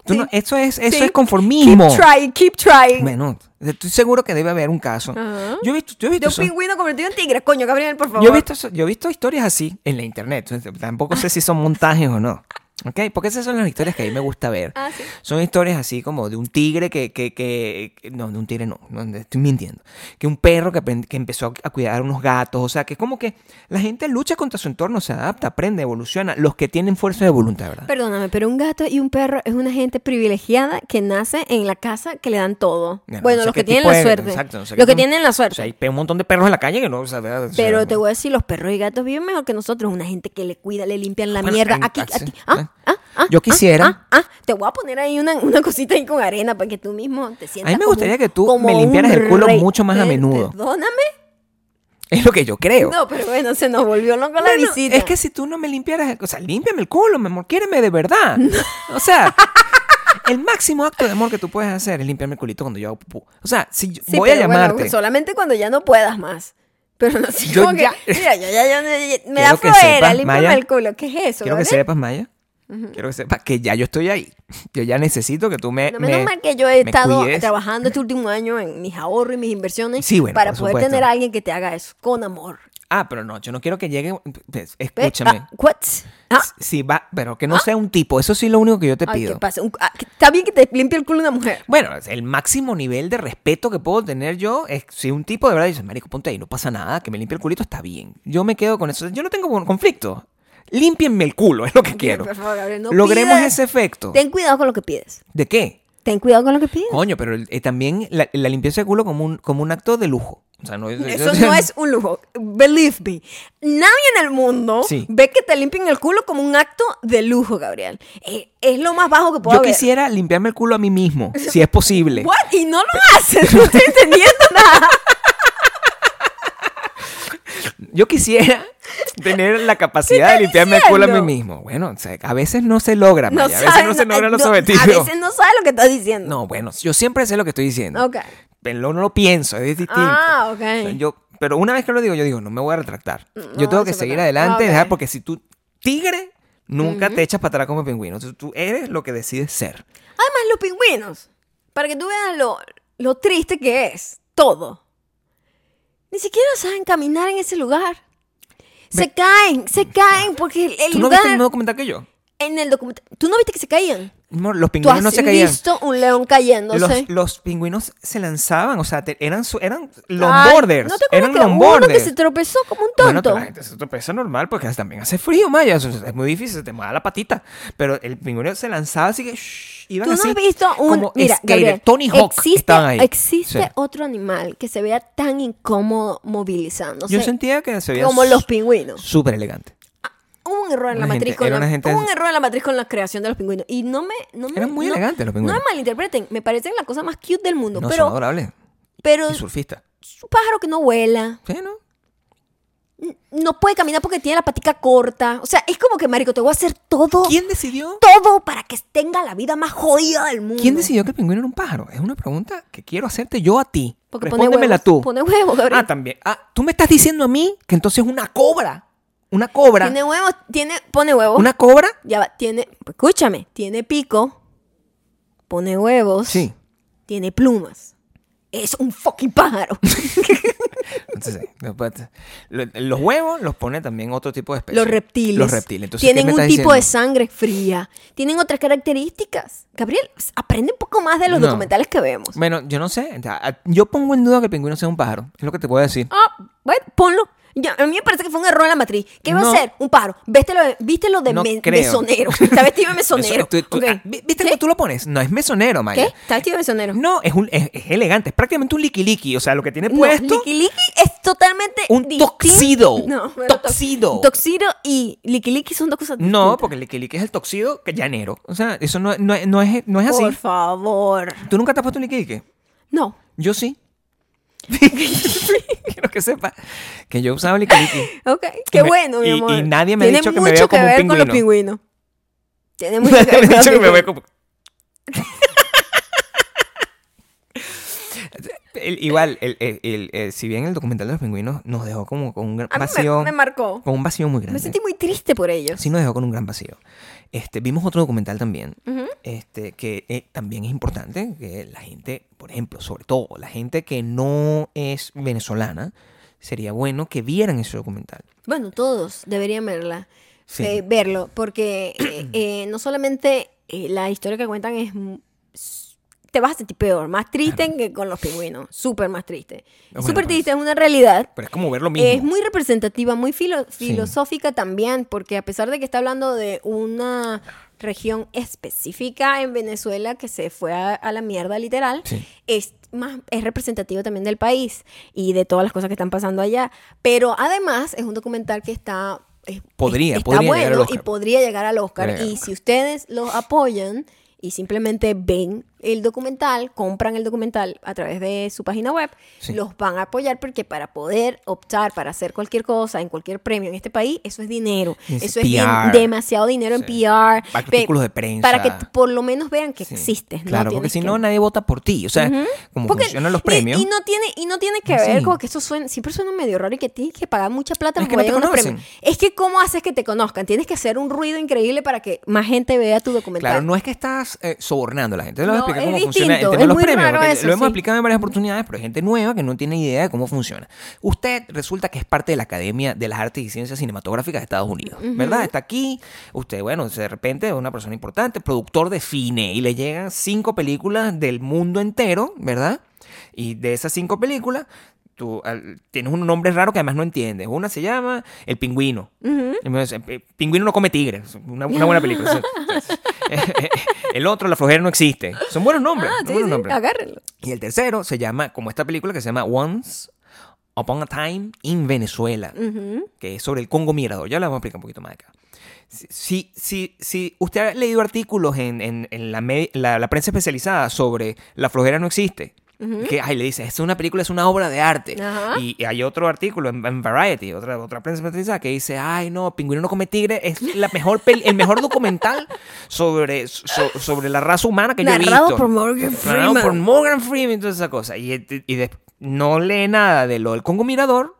Tú no- eso es, eso Sí. es conformismo. Keep trying, keep trying. Bueno, estoy seguro que debe haber un caso. Ajá. Yo he visto, yo he de visto, un eso. pingüino convertido en tigre. Coño, Gabriel, por favor. yo he visto, yo he visto historias así en la internet. Tampoco sé si son montajes o no. ¿Ok? Porque esas son las historias que a mí me gusta ver. Ah, sí. Son historias así como de un tigre que, que, que- no, de un tigre no, no, estoy mintiendo. Que un perro que, que empezó a cuidar unos gatos. O sea, que como que la gente lucha contra su entorno, se adapta, aprende, evoluciona. Los que tienen fuerza de voluntad, ¿verdad? Perdóname, pero un gato y un perro es una gente privilegiada que nace en la casa que le dan todo. No, no bueno, sé los que tienen la de- suerte. exacto, no sé los que tienen la O suerte. sea, hay un montón de perros en la calle que no, o sea. O Pero te voy a decir, los perros y gatos viven mejor que nosotros. Una gente que le cuida, le limpian la Bueno, mierda. en- Aquí, ah, aquí. Ah, ah, ah, Yo ah, quisiera- Ah, ah, te voy a poner ahí una, una cosita ahí con arena para que tú mismo te sientas. A mí me gustaría que tú me limpiaras el culo rey. mucho más a menudo. Perdóname. Es lo que yo creo. No, pero bueno, se nos volvió loco la visita. Es que si tú no me limpiaras, o sea, límpiame el culo, mi amor, quiéreme de verdad. O sea, [laughs] el máximo acto de amor que tú puedes hacer es limpiarme el culito cuando yo hago pupú. O sea, si yo- Sí, voy a bueno, llamarte. solamente cuando ya no puedas más. Pero no sé Yo como que, ya- mira, yo ya, ya- ya- me Quiero da que flojera, límpiame el culo. ¿Qué es eso? Quiero que sepas, Maya. Quiero que sepas que ya yo estoy ahí. Yo ya necesito que tú me. No, menos me- mal que yo he estado cuides. trabajando este último año en mis ahorros y mis inversiones Sí, bueno, para poder supuesto. tener a alguien que te haga eso con amor. Ah, pero no, yo no quiero que llegue. pues. Escúchame. Ah, what? Ah, Sí, va, pero que no sea un tipo. Eso sí es lo único que yo te ay, pido. ¿qué pasa? Un- ah, que- está bien que te limpie el culo una mujer. Bueno, el máximo nivel de respeto que puedo tener yo es si un tipo de verdad dice, marico, ponte ahí, no pasa nada, que me limpie el culito, está bien. Yo me quedo con eso. Yo no tengo conflicto. Límpienme el culo, es lo que quiero. Por favor, Gabriel, no Logremos pidas- ese efecto. Ten cuidado con lo que pides. ¿De qué? Ten cuidado con lo que pides. Coño, pero eh, también la, la limpieza de culo como un, como un acto de lujo. O sea, no es- Eso [laughs] no es un lujo. Believe me. Nadie en el mundo Sí. ve que te limpien el culo como un acto de lujo, Gabriel. Eh, es lo más bajo que puedo Yo haber. quisiera limpiarme el culo a mí mismo, si es posible. [laughs] What? Y no lo haces. No estoy entendiendo [laughs] nada. Yo quisiera [laughs] tener la capacidad de limpiarme el culo a mí diciendo? mismo. Bueno, o sea, a veces no se logra, No Maya, a veces sabes, no se logran los no- objetivos. A veces no sabes lo que estás diciendo. No, bueno, yo siempre sé lo que estoy diciendo. Ok. Pero no lo pienso, es distinto. Ah, ok. O sea, yo, pero una vez que lo digo, yo digo, no me voy a retractar. No, yo tengo que seguir adelante y Ok. dejar, porque si tú, tigre, nunca te echas para atrás como pingüino. Entonces, tú eres lo que decides ser. Además, los pingüinos, para que tú veas lo, lo triste que es todo, ni siquiera saben caminar en ese lugar. Se caen, se caen porque el, ¿Tú no lugar viste el documental que yo? en el documental. ¿Tú no viste que se caían? Los ¿Tú pingüinos has no se caían. visto un león cayéndose? Los, los pingüinos se lanzaban, o sea, te- eran, eran longboarders. ¿No te eran acuerdas que uno que se tropezó como un Bueno, tonto? la gente se tropeza normal porque también hace frío, Maya. Es muy difícil, se te mueve la patita. Pero el pingüino se lanzaba así que shh, iban ¿Tú no así. has visto un... como Mira, skater. Gabriel, Tony Hawk existe, estaban ahí. Existe Sí. otro animal que se vea tan incómodo movilizándose Yo sentía que se veía como los pingüinos. súper elegante. Hubo un error en la Una gente- matriz con la, gente- hubo un error en la matriz con la creación de los pingüinos y no me no me Eran muy no- elegantes los No pingüinos. me malinterpreten, me parecen la cosa más cute del mundo, No, son pero adorables. pero Y surfistas. es un pájaro que no vuela, Sí, ¿no? no puede caminar porque tiene la patica corta, o sea, es como que marico, te voy a hacer todo ¿Quién decidió? todo para que tenga la vida más jodida del mundo. ¿Quién decidió que el pingüino era un pájaro? Es una pregunta que quiero hacerte yo a ti. Porque pone Respóndemela huevos, tú. Pone huevos, Gabriel. Ah, también. Ah, tú me estás diciendo a mí que entonces es una cobra. Una cobra. Tiene huevos, tiene pone huevos. ¿Una cobra? Ya va, tiene, escúchame, tiene pico, pone huevos, Sí. tiene plumas. Es un fucking pájaro. [laughs] Entonces, lo- los huevos los pone también otro tipo de especies. Los reptiles. Los reptiles. Entonces, ¿qué tienen un tipo de sangre fría. Tienen otras características. Gabriel, aprende un poco más de los No. documentales que vemos. Bueno, yo no sé. Yo pongo en duda que el pingüino sea un pájaro. Es lo que te puedo decir. Ah, bueno, ponlo. Ya, a mí me parece que fue un error en la matriz. ¿Qué va No. a ser? Un pájaro. Vístelo, vístelo de No me- creo. mesonero. [laughs] Está vestido de mesonero. Eso- tú- tú- ah, ¿vi- ¿Viste cómo tú lo pones? No es mesonero, Maya. ¿Qué? Está vestido de mesonero. No, es, un, es, es elegante. Es prácticamente un liqui O sea, lo que tiene No, puesto. Licky Licky es totalmente Un distinto. toxido. [laughs] No, Toxido. Toxido y Licky son dos cosas distintas. No, porque el liqui es el toxido que llanero. O sea, eso no, no, no es, no es así. Por favor. ¿Tú nunca te has puesto un liqui No. Yo sí. [laughs] Quiero que sepa que yo usaba liqui Ok, Y qué me- bueno, mi y- amor. y nadie me ha Tiene dicho que me mucho veo como un ver con los pingüino. pingüinos. Tiene mucho [laughs] que Me ver con los que me veo pingüinos. como... El- igual, el, el- si bien el documental de los pingüinos nos dejó como con un gran A mí vacío, me, me marcó. con un vacío muy Me grande. sentí muy triste por ellos. Sí nos dejó con un gran vacío. Este, vimos otro documental también, este, que eh, también es importante, que la gente, por ejemplo, sobre todo la gente que no es venezolana, sería bueno que vieran ese documental. Bueno, todos deberían verla. Sí. eh, verlo, porque [clears throat] eh, no solamente la historia que cuentan es... Te vas a sentir peor, más triste que con los pingüinos, súper más triste. Bueno, súper pues. triste, es una realidad. Pero es como ver lo mismo. Es muy representativa, muy filo- Sí. filosófica también, porque a pesar de que está hablando de una región específica en Venezuela que se fue a, a la mierda literal, Sí. es más es representativo también del país y de todas las cosas que están pasando allá. Pero además es un documental que está es- Podría, es- está podría llegar bueno al y Oscar. podría llegar al Oscar. Podría llegar Y al si ustedes lo apoyan y simplemente ven el documental, compran el documental a través de su página web, Sí. los van a apoyar porque para poder optar para hacer cualquier cosa en cualquier premio en este país, eso es dinero. Es eso es bien- demasiado dinero en. PR. Artículos de prensa. Para que por lo menos vean que Sí. existes. ¿no? Claro, porque si que- no, nadie vota por ti. O sea, como Porque funcionan los premios. Y, no tiene, y no tiene que ver con que eso suena, siempre suena medio raro y que tienes que pagar mucha plata para que no unos premios. Es que cómo haces que te conozcan. Tienes que hacer un ruido increíble para que más gente vea tu documental. Claro, no es que estás eh, sobornando a la gente. No, explicar cómo funciona el tema de los premios. eso, lo hemos sí. explicado en varias oportunidades, pero hay gente nueva que no tiene idea de cómo funciona. Usted resulta que es parte de la Academia de las Artes y Ciencias Cinematográficas de Estados Unidos, ¿verdad? Está aquí, usted, bueno, de repente es una persona importante, productor de cine, y le llegan cinco películas del mundo entero, ¿verdad? Y de esas cinco películas, tú al- tienes un nombre raro que además no entiendes. Una se llama El Pingüino. Pingüino no come tigre. Es Una, una buena película. [laughs] [laughs] el otro, La Flojera no existe. Son buenos nombres. Ah, sí, buenos sí, nombres. agárrenlo. Y el tercero se llama, como esta película que se llama Once Upon a Time in Venezuela, que es sobre el Congo Mirador. Ya le vamos a explicar un poquito más acá. Si, si, si, usted ha leído artículos en, en- la, la- la prensa especializada sobre La Flojera no existe, que ay, le dice, es una película, es una obra de arte. Ajá. Y, y hay otro artículo en, en Variety, otra, otra prensa especializada, que dice, ay, no, Pingüino no come tigre, es la mejor peli- el mejor documental sobre, so- sobre la raza humana que yo he Narrado visto. por Morgan Narrado Freeman. por Morgan Freeman y toda esa cosa. Y, y de- no lee nada de lo del Congo Mirador,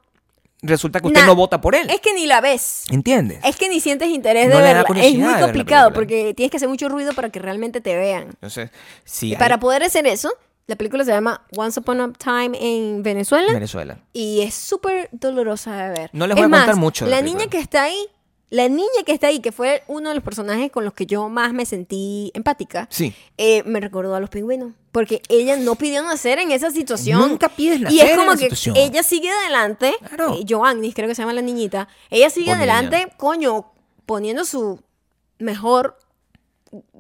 resulta que usted Nah, no vota por él. Es que ni la ves. ¿Entiendes? Es que ni sientes interés No de verla. Es muy complicado porque tienes que hacer mucho ruido para que realmente te vean. Entonces, sí, Y hay- para poder hacer eso, la película se llama Once Upon a Time en Venezuela Venezuela. y es súper dolorosa de ver. No les Es voy a contar más, mucho la niña que está ahí, la niña que está ahí, que fue uno de los personajes con los que yo más me sentí empática, Sí. eh, me recordó a los pingüinos. Porque ella no pidió nacer en esa situación. Nunca pides Y nacer es en como que situación. ella sigue adelante. Claro. eh, Joannis, creo que se llama la niñita. Ella sigue niña. adelante, coño, poniendo su mejor,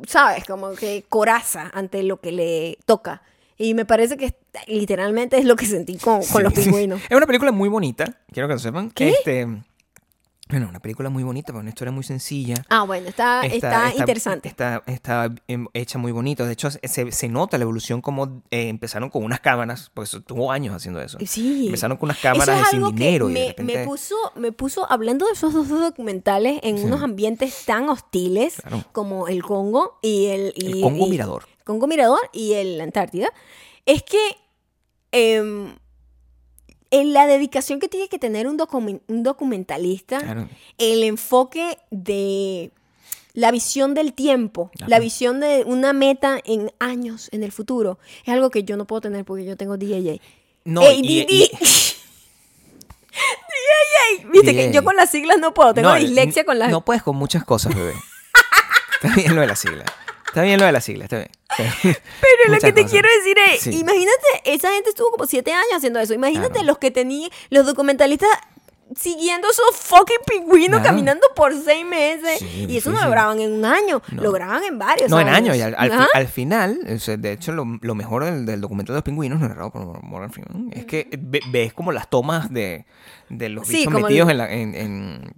¿sabes? Como que coraza ante lo que le toca. Y me parece que literalmente es lo que sentí con, con los Sí. [laughs] pingüinos. Es una película muy bonita, quiero que lo sepan. ¿Qué? Este, bueno, una película muy bonita, pero una historia muy sencilla. Ah, bueno, está, está, interesante. Está, está, em, hecha muy bonito. De hecho, se, se nota la evolución como eh, empezaron con unas cámaras, porque eso tuvo años haciendo eso. Sí. Empezaron con unas Eso cámaras es de sin algo que dinero y me, repente... me puso, me puso, hablando de esos dos documentales, en Sí. unos ambientes tan hostiles Claro. como el Congo y el... y- El Congo y- Mirador. Congo Mirador y el Antártida, es que em, en la dedicación que tiene que tener un, documen- un documentalista, Claro. el enfoque de la visión del tiempo, Claro. la visión de una meta en años en el futuro, es algo que yo no puedo tener porque yo tengo DJI. No, Ey, y- y- [laughs] Viste que yo con las siglas no puedo, tengo no, dislexia con las... No puedes con muchas cosas, bebé. [laughs] bien lo de la sigla. Está bien lo de la sigla, está bien. [laughs] Pero lo que te cosas. quiero decir es, Sí. imagínate, esa gente estuvo como siete años haciendo eso. Imagínate Claro. los que tenían, los documentalistas siguiendo esos fucking pingüinos Claro. caminando por seis meses. Sí, y eso no lo graban en un año, No. lo graban en varios No, en años. Y al, al fi- Ajá. al final, de hecho, lo, lo mejor del, del documental de los pingüinos, narrado por Morgan Freeman, es que ve- ves como las tomas de, de los bichos metidos el- en, la, en, en-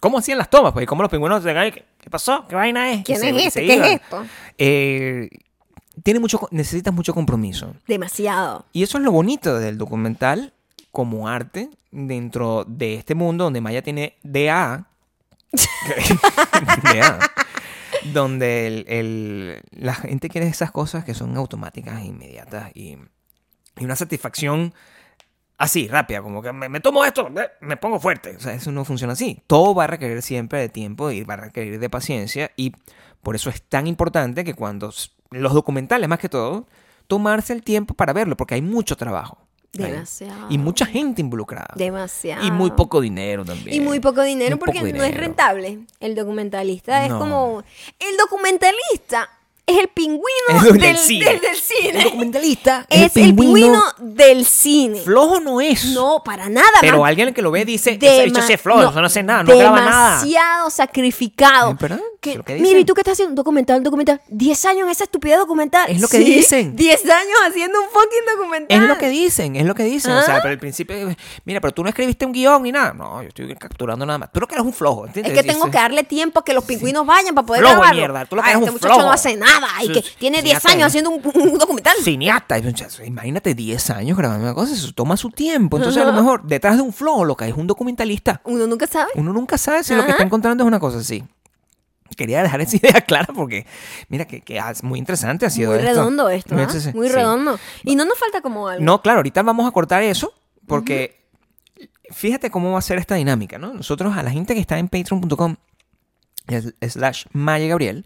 ¿Cómo hacían las tomas? Pues, y cómo los pingüinos llegaban ¿qué qué pasó? ¿Qué vaina es? ¿Quién se- es este? ¿Qué es esto? Eh, tiene mucho, necesitas mucho compromiso. Demasiado. Y eso es lo bonito del documental como arte dentro de este mundo donde Maya tiene DA. [laughs] DA. Donde el- el- la gente quiere esas cosas que son automáticas e inmediatas y, y una satisfacción así, rápida, como que me, me tomo esto, me pongo fuerte. O sea, eso no funciona así. Todo va a requerir siempre de tiempo y va a requerir de paciencia y por eso es tan importante que cuando los documentales, más que todo, tomarse el tiempo para verlo, porque hay mucho trabajo. ahí. Demasiado. Y mucha gente involucrada. Demasiado. Y muy poco dinero también. Y muy poco dinero Muy porque poco no es rentable. El documentalista es como... El documentalista es el pingüino Es del, el del- cine. del El cine. documentalista [laughs] Es el pingüino del cine. Flojo no es. No, para nada. Pero man. alguien que lo ve dice, ese bicho sí es flojo, eso no hace nada, no graba nada. Demasiado sacrificado. Verdad, Que- es lo que mira, ¿y tú qué estás haciendo? Documental, documental. 10 años en esa estupidez documental. Es lo que Sí, dicen. 10 años haciendo un fucking documental. Es lo que dicen, es lo que dicen. O sea, Ah. pero al principio, mira, pero tú no escribiste un guion ni nada. No, yo estoy capturando nada más. Tú lo que eres un flojo, Es que tengo Dice- que darle tiempo a que los pingüinos vayan para poder Flojo de grabarlo. mierda, tú lo que Ay, eres este un muchacho flojo. no hace nada y Sí, que tiene sí, 10 ya está. años haciendo un, un documental. Cineasta. Y, Imagínate 10 años grabando una cosa, eso toma su tiempo. Entonces, a lo mejor, detrás de un flojo, lo que es un documentalista. Uno nunca sabe. Uno nunca sabe si lo que está encontrando es una cosa así. Quería dejar esa [laughs] idea clara porque, mira, que, que es muy interesante ha sido Muy esto. redondo esto, ¿ah? Sí, sí, Muy sí. redondo. Y no nos falta como algo. No, claro, ahorita vamos a cortar eso porque fíjate cómo va a ser esta dinámica, ¿no? Nosotros a la gente que está en patreon.com slash Maya Gabriel,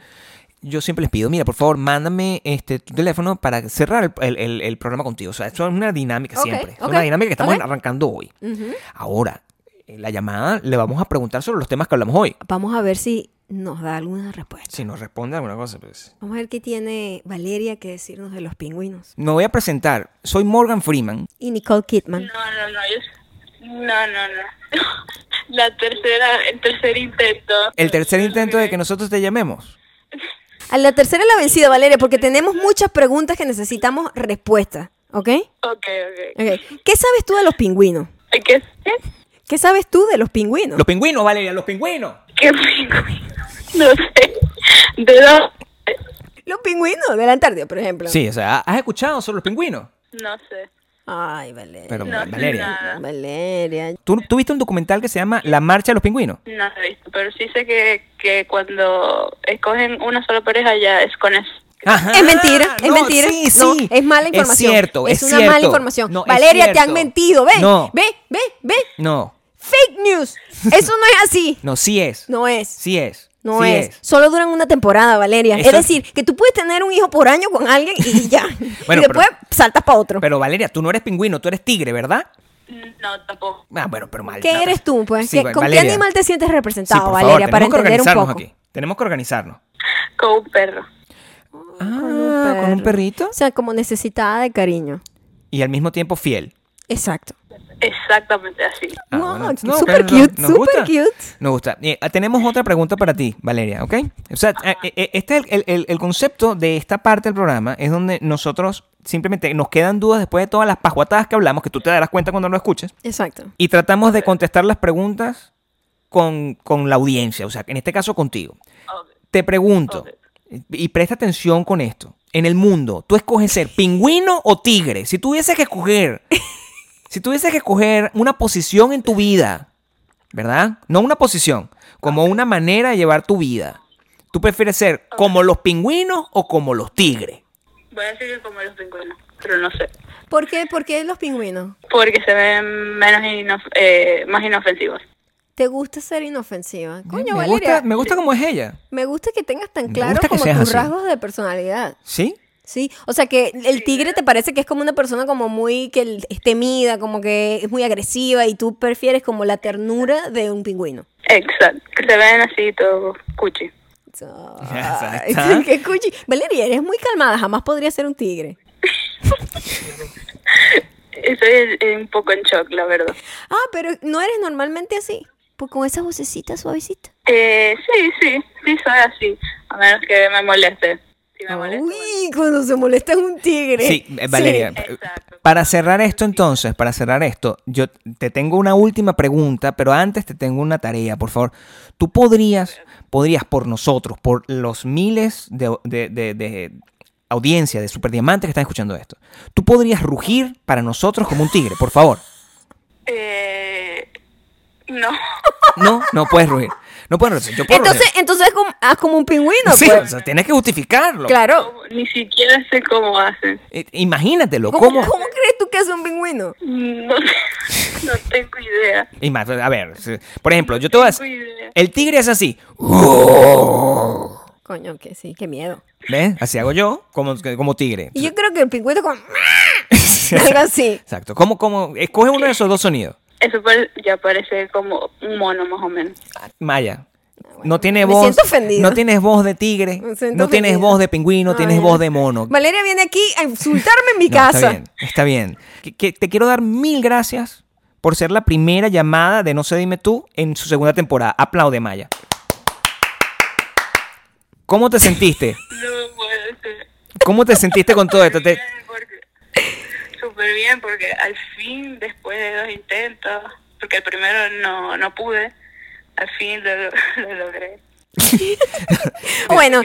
yo siempre les pido, mira, por favor, mándame este, tu teléfono para cerrar el, el- el- el programa contigo. O sea, eso es una dinámica siempre. Es una dinámica que estamos arrancando hoy. Ahora, en la llamada le vamos a preguntar sobre los temas que hablamos hoy. Vamos a ver si nos da alguna respuesta. Si nos responde alguna cosa, pues. Vamos a ver qué tiene Valeria que decirnos de los pingüinos. Me voy a presentar. Soy Morgan Freeman. Y Nicole Kidman. No, no, no, yo... No, no, no. [laughs] La tercera, el tercer intento. El tercer intento de que nosotros te llamemos. [laughs] A la tercera es la vencida, Valeria, porque tenemos muchas preguntas que necesitamos respuestas. ¿Ok? Ok, ok. Ok. ¿Qué sabes tú de los pingüinos? ¿Qué? ¿Qué? ¿Qué sabes tú de los pingüinos? Los pingüinos, Valeria, los pingüinos. ¿Qué pingüino? No sé. ¿De dónde? Los pingüinos de la Antártida, por ejemplo. Sí, o sea, ¿has escuchado sobre los pingüinos? No sé. Ay, Valeria. Pero, No Valeria, nada. Valeria. ¿tú, tú viste un documental que se llama La Marcha de los Pingüinos? No lo he visto, pero sí sé que, que cuando escogen una sola pareja ya es con eso. Ajá, Es mentira, es no, mentira. Sí, No, sí. es mala información. Es cierto, es, Es una mala información. No, Valeria, te han mentido. Ve, No, ve, ve, ve. no, Fake news. Eso no es así. no, sí es. No es. Sí es. No sí es. Solo duran una temporada, Valeria. Eso- Es decir, que tú puedes tener un hijo por año con alguien y ya. [laughs] Bueno, y después saltas para otro. Pero Valeria, tú no eres pingüino, tú eres tigre, ¿verdad? No, tampoco. Ah, bueno, pero mal. ¿Qué no, eres tú, pues? Sí, ¿Qué- Va- ¿Con Valeria. qué animal te sientes Sí, representado, por favor, Valeria? Para tenemos que entender un organizarnos poco. aquí. Tenemos que organizarnos. Con un perro. Ah, con un perro. perrito. O sea, como necesitada de cariño. Y al mismo tiempo fiel. Exacto. Exactamente así. Ah, Wow, bueno, qué no, super cute, nos super gusta. cute. Nos gusta. Eh, tenemos otra pregunta para ti, Valeria, ¿ok? O sea, eh, eh, este es el, el- el concepto de esta parte del programa, es donde nosotros simplemente nos quedan dudas después de todas las pajuatadas que hablamos, que tú te darás cuenta cuando lo escuches, Exacto. y tratamos de contestar las preguntas con, con la audiencia, o sea, en este caso contigo. Te pregunto, y presta atención con esto. En el mundo, ¿tú escoges ser pingüino o tigre? Si tuvieses que escoger, [laughs] si tuvieses que escoger una posición en tu vida, ¿verdad? No una posición, como una manera de llevar tu vida. ¿Tú prefieres ser como los pingüinos o como los tigres? Voy a decir que como los pingüinos, pero no sé. ¿Por qué, ¿Por qué los pingüinos? Porque se ven menos inof- eh, más inofensivos. ¿Te gusta ser inofensiva? Coño, me, Valeria. gusta, me gusta como es ella. Me gusta que tengas tan claro como tus así. rasgos de personalidad. ¿Sí? Sí, o sea que el tigre te parece que es como una persona como muy que es temida, como que es muy agresiva y tú prefieres como la ternura de un pingüino. Exacto. Que se ven así todo cuchi. Ay, [laughs] qué cuchi. Valeria, eres muy calmada, jamás podría ser un tigre. [laughs] Estoy un poco en shock, la verdad. Ah, pero no eres normalmente así. Pues con esa vocecita suavecita. Eh, sí, sí, sí soy así. A menos que me moleste. Si me molesta. bueno. Uy, cuando se molesta es un tigre. Sí, Valeria. Sí. Para cerrar esto entonces, para cerrar esto, yo te tengo una última pregunta, pero antes te tengo una tarea, por favor. Tú podrías, podrías por nosotros, por los miles de, de, de- de audiencia de Superdiamantes que están escuchando esto, tú podrías rugir para nosotros como un tigre, por favor. Eh, no. No, no puedes rugir. No puedes rugir. Yo puedo Entonces, entonces como, haz como un pingüino, Sí, pues. o sea, tienes que justificarlo. Claro. Ni siquiera sé cómo hacen. Eh, Imagínatelo, ¿Cómo, ¿cómo? cómo crees tú que hace un pingüino? No, sé, [laughs] no tengo idea. Ima- A ver, por ejemplo, yo te voy a decir, el tigre es así. Coño, que sí, qué miedo. ¿Ves? Así hago yo, como, como tigre. Y yo creo que el pingüino como... [laughs] Algo así. Exacto. ¿Cómo, cómo? Escoge uno de esos dos sonidos. Eso ya parece como un mono más o menos. Maya. No tiene me voz. siento ofendida. No tienes voz de tigre. Me siento No tienes ofendida. voz de pingüino, Ay, tienes voz de mono. Valeria viene aquí a insultarme en mi [laughs] No, casa. Está bien, está bien. Que- que te quiero dar mil gracias por ser la primera llamada de No sé dime tú en su segunda temporada. Aplaude, Maya. ¿Cómo te sentiste? No puede ser. ¿Cómo te sentiste con todo esto? Te- Súper bien, porque al fin, después de dos intentos, porque el primero no, no pude, al fin lo, lo logré. [laughs] Bueno,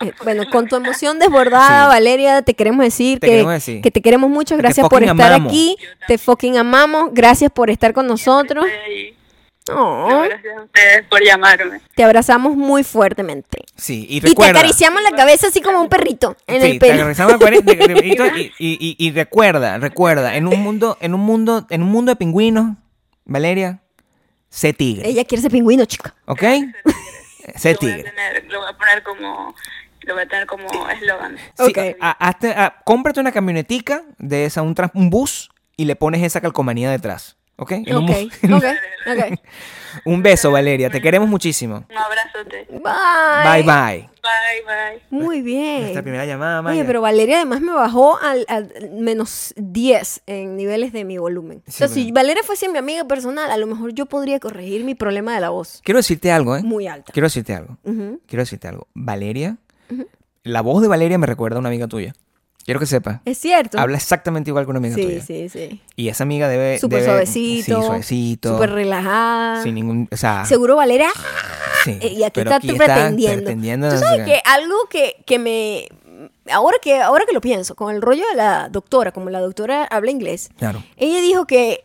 eh, bueno, con tu emoción desbordada, Sí. Valeria, te queremos decir, Te que, queremos decir. que te queremos mucho. Que Gracias por estar amamos. aquí. Te fucking amamos. Gracias por estar con nosotros. Oh, No, gracias a ustedes por llamarme. te abrazamos muy fuertemente. Sí, y Y te recuerda. acariciamos la cabeza así como un perrito en Sí, el te pelo. el cuerito, de- de- y, y- y- y recuerda, recuerda, en un mundo, en un mundo, en un mundo de pingüinos, Valeria, sé tigre, Ella quiere ser pingüino, chica. ¿ok? [laughs] sé Lo voy, a tigre. tener, lo voy a poner como lo voy a tener como eslogan. Sí, Ok. a- hazte- a- cómprate una camionetica de esa, un, tras- un bus y le pones esa calcomanía detrás. ¿Ok? En un Ok, mo- [laughs] ok, ok. Un beso, Valeria. Te queremos muchísimo. Un abrazote. Bye. Bye, bye. Bye, bye. Muy bien. Nuestra primera llamada, Maya. Oye, pero Valeria además me bajó al, al menos 10 en niveles de mi volumen. o sea, Sí, si bueno. Valeria fuese mi amiga personal, a lo mejor yo podría corregir mi problema de la voz. Quiero decirte algo, ¿eh? Muy alta. Quiero decirte algo. Quiero decirte algo. Valeria, la voz de Valeria me recuerda a una amiga tuya. Quiero que sepas. Es cierto. Habla exactamente igual que una amiga sí, tuya. sí, sí. Y esa amiga debe. Súper debe- suavecito. Sí, suavecito. Súper relajada. Sin ningún. O sea. Seguro Valeria. sí, eh, y aquí está aquí tú está pretendiendo. pretendiendo, Tú sabes que algo que, que me... Ahora que, ahora que lo pienso, con el rollo de la doctora, como la doctora habla inglés, Claro. ella dijo que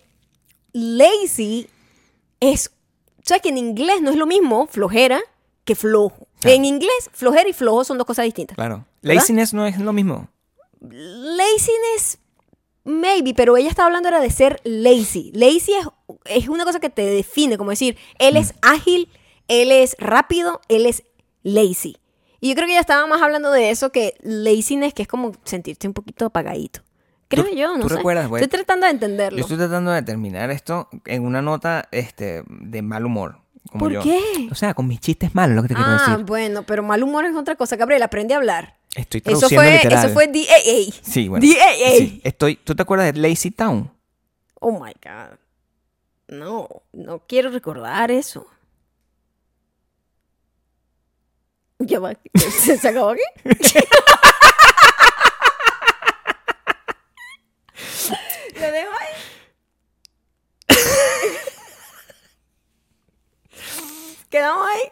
lazy es... O sea, que en inglés no es lo mismo flojera que flojo. Claro. En inglés, flojera y flojo son dos cosas distintas. Claro. ¿Verdad? Laziness no es lo mismo. Laziness, maybe, pero ella estaba hablando era de ser lazy. Lazy es, es una cosa que te define, como decir, él Mm. es ágil, él es rápido, él es lazy. Y yo creo que ella estaba más hablando de eso que laziness, que es como sentirte un poquito apagadito. Creo ¿Tú- yo, no tú sé. recuerdas? Estoy tratando de entenderlo. Yo estoy tratando de terminar esto en una nota este, de mal humor. Como ¿Por yo. qué? O sea, con mis chistes malos, lo que te quiero ah, decir. bueno, pero mal humor es otra cosa. Gabriel, aprende a hablar. Estoy Eso traduciendo fue, literal. eso fue DAA. Sí, bueno. DAA. Sí, estoy, ¿Tú te acuerdas de Lazy Town? Oh my God. No, no quiero recordar eso. Ya va. ¿Se, se acabó aquí? [laughs] Lo dejo ahí. [laughs] Quedamos ahí.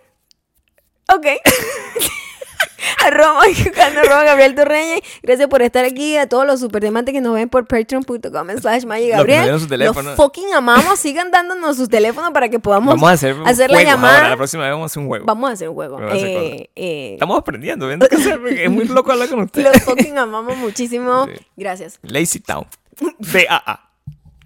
Ok. [laughs] [laughs] arroba mexicano, arroba Gabriel Torreña. Gracias por estar aquí. A todos los superdemantes que nos ven por patreon.com slash que Gabriel. Los fucking amamos. Sigan dándonos sus teléfonos para que podamos Vamos a hacer, la llamada. ahora, la próxima vez vamos a hacer un juego. Vamos a hacer un juego. A Eh, eh, Estamos aprendiendo, viendo porque es muy loco hablar con usted. [laughs] los fucking amamos muchísimo. Sí. Gracias. Lazy Town. D-A-A.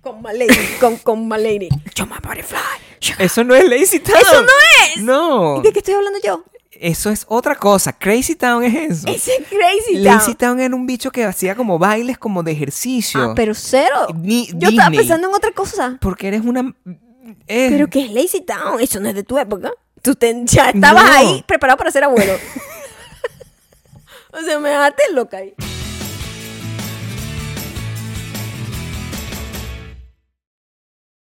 Con Malady. Con, con Malady. Yo my butterfly. Yo- Eso no es Lazy Town. ¡Eso no es! No. ¿De qué estoy hablando yo? Eso es otra cosa. Crazy Town es eso. Ese es Crazy Town. Lazy Town era un bicho que hacía como bailes como de ejercicio. Ah, pero cero. Ni- Yo estaba pensando en otra cosa. Porque eres una... eh, Pero ¿qué es Lazy Town? Eso no es de tu época. Tú te- ya estabas No. ahí preparado para ser abuelo. [laughs] o sea, me dejaste loca ahí.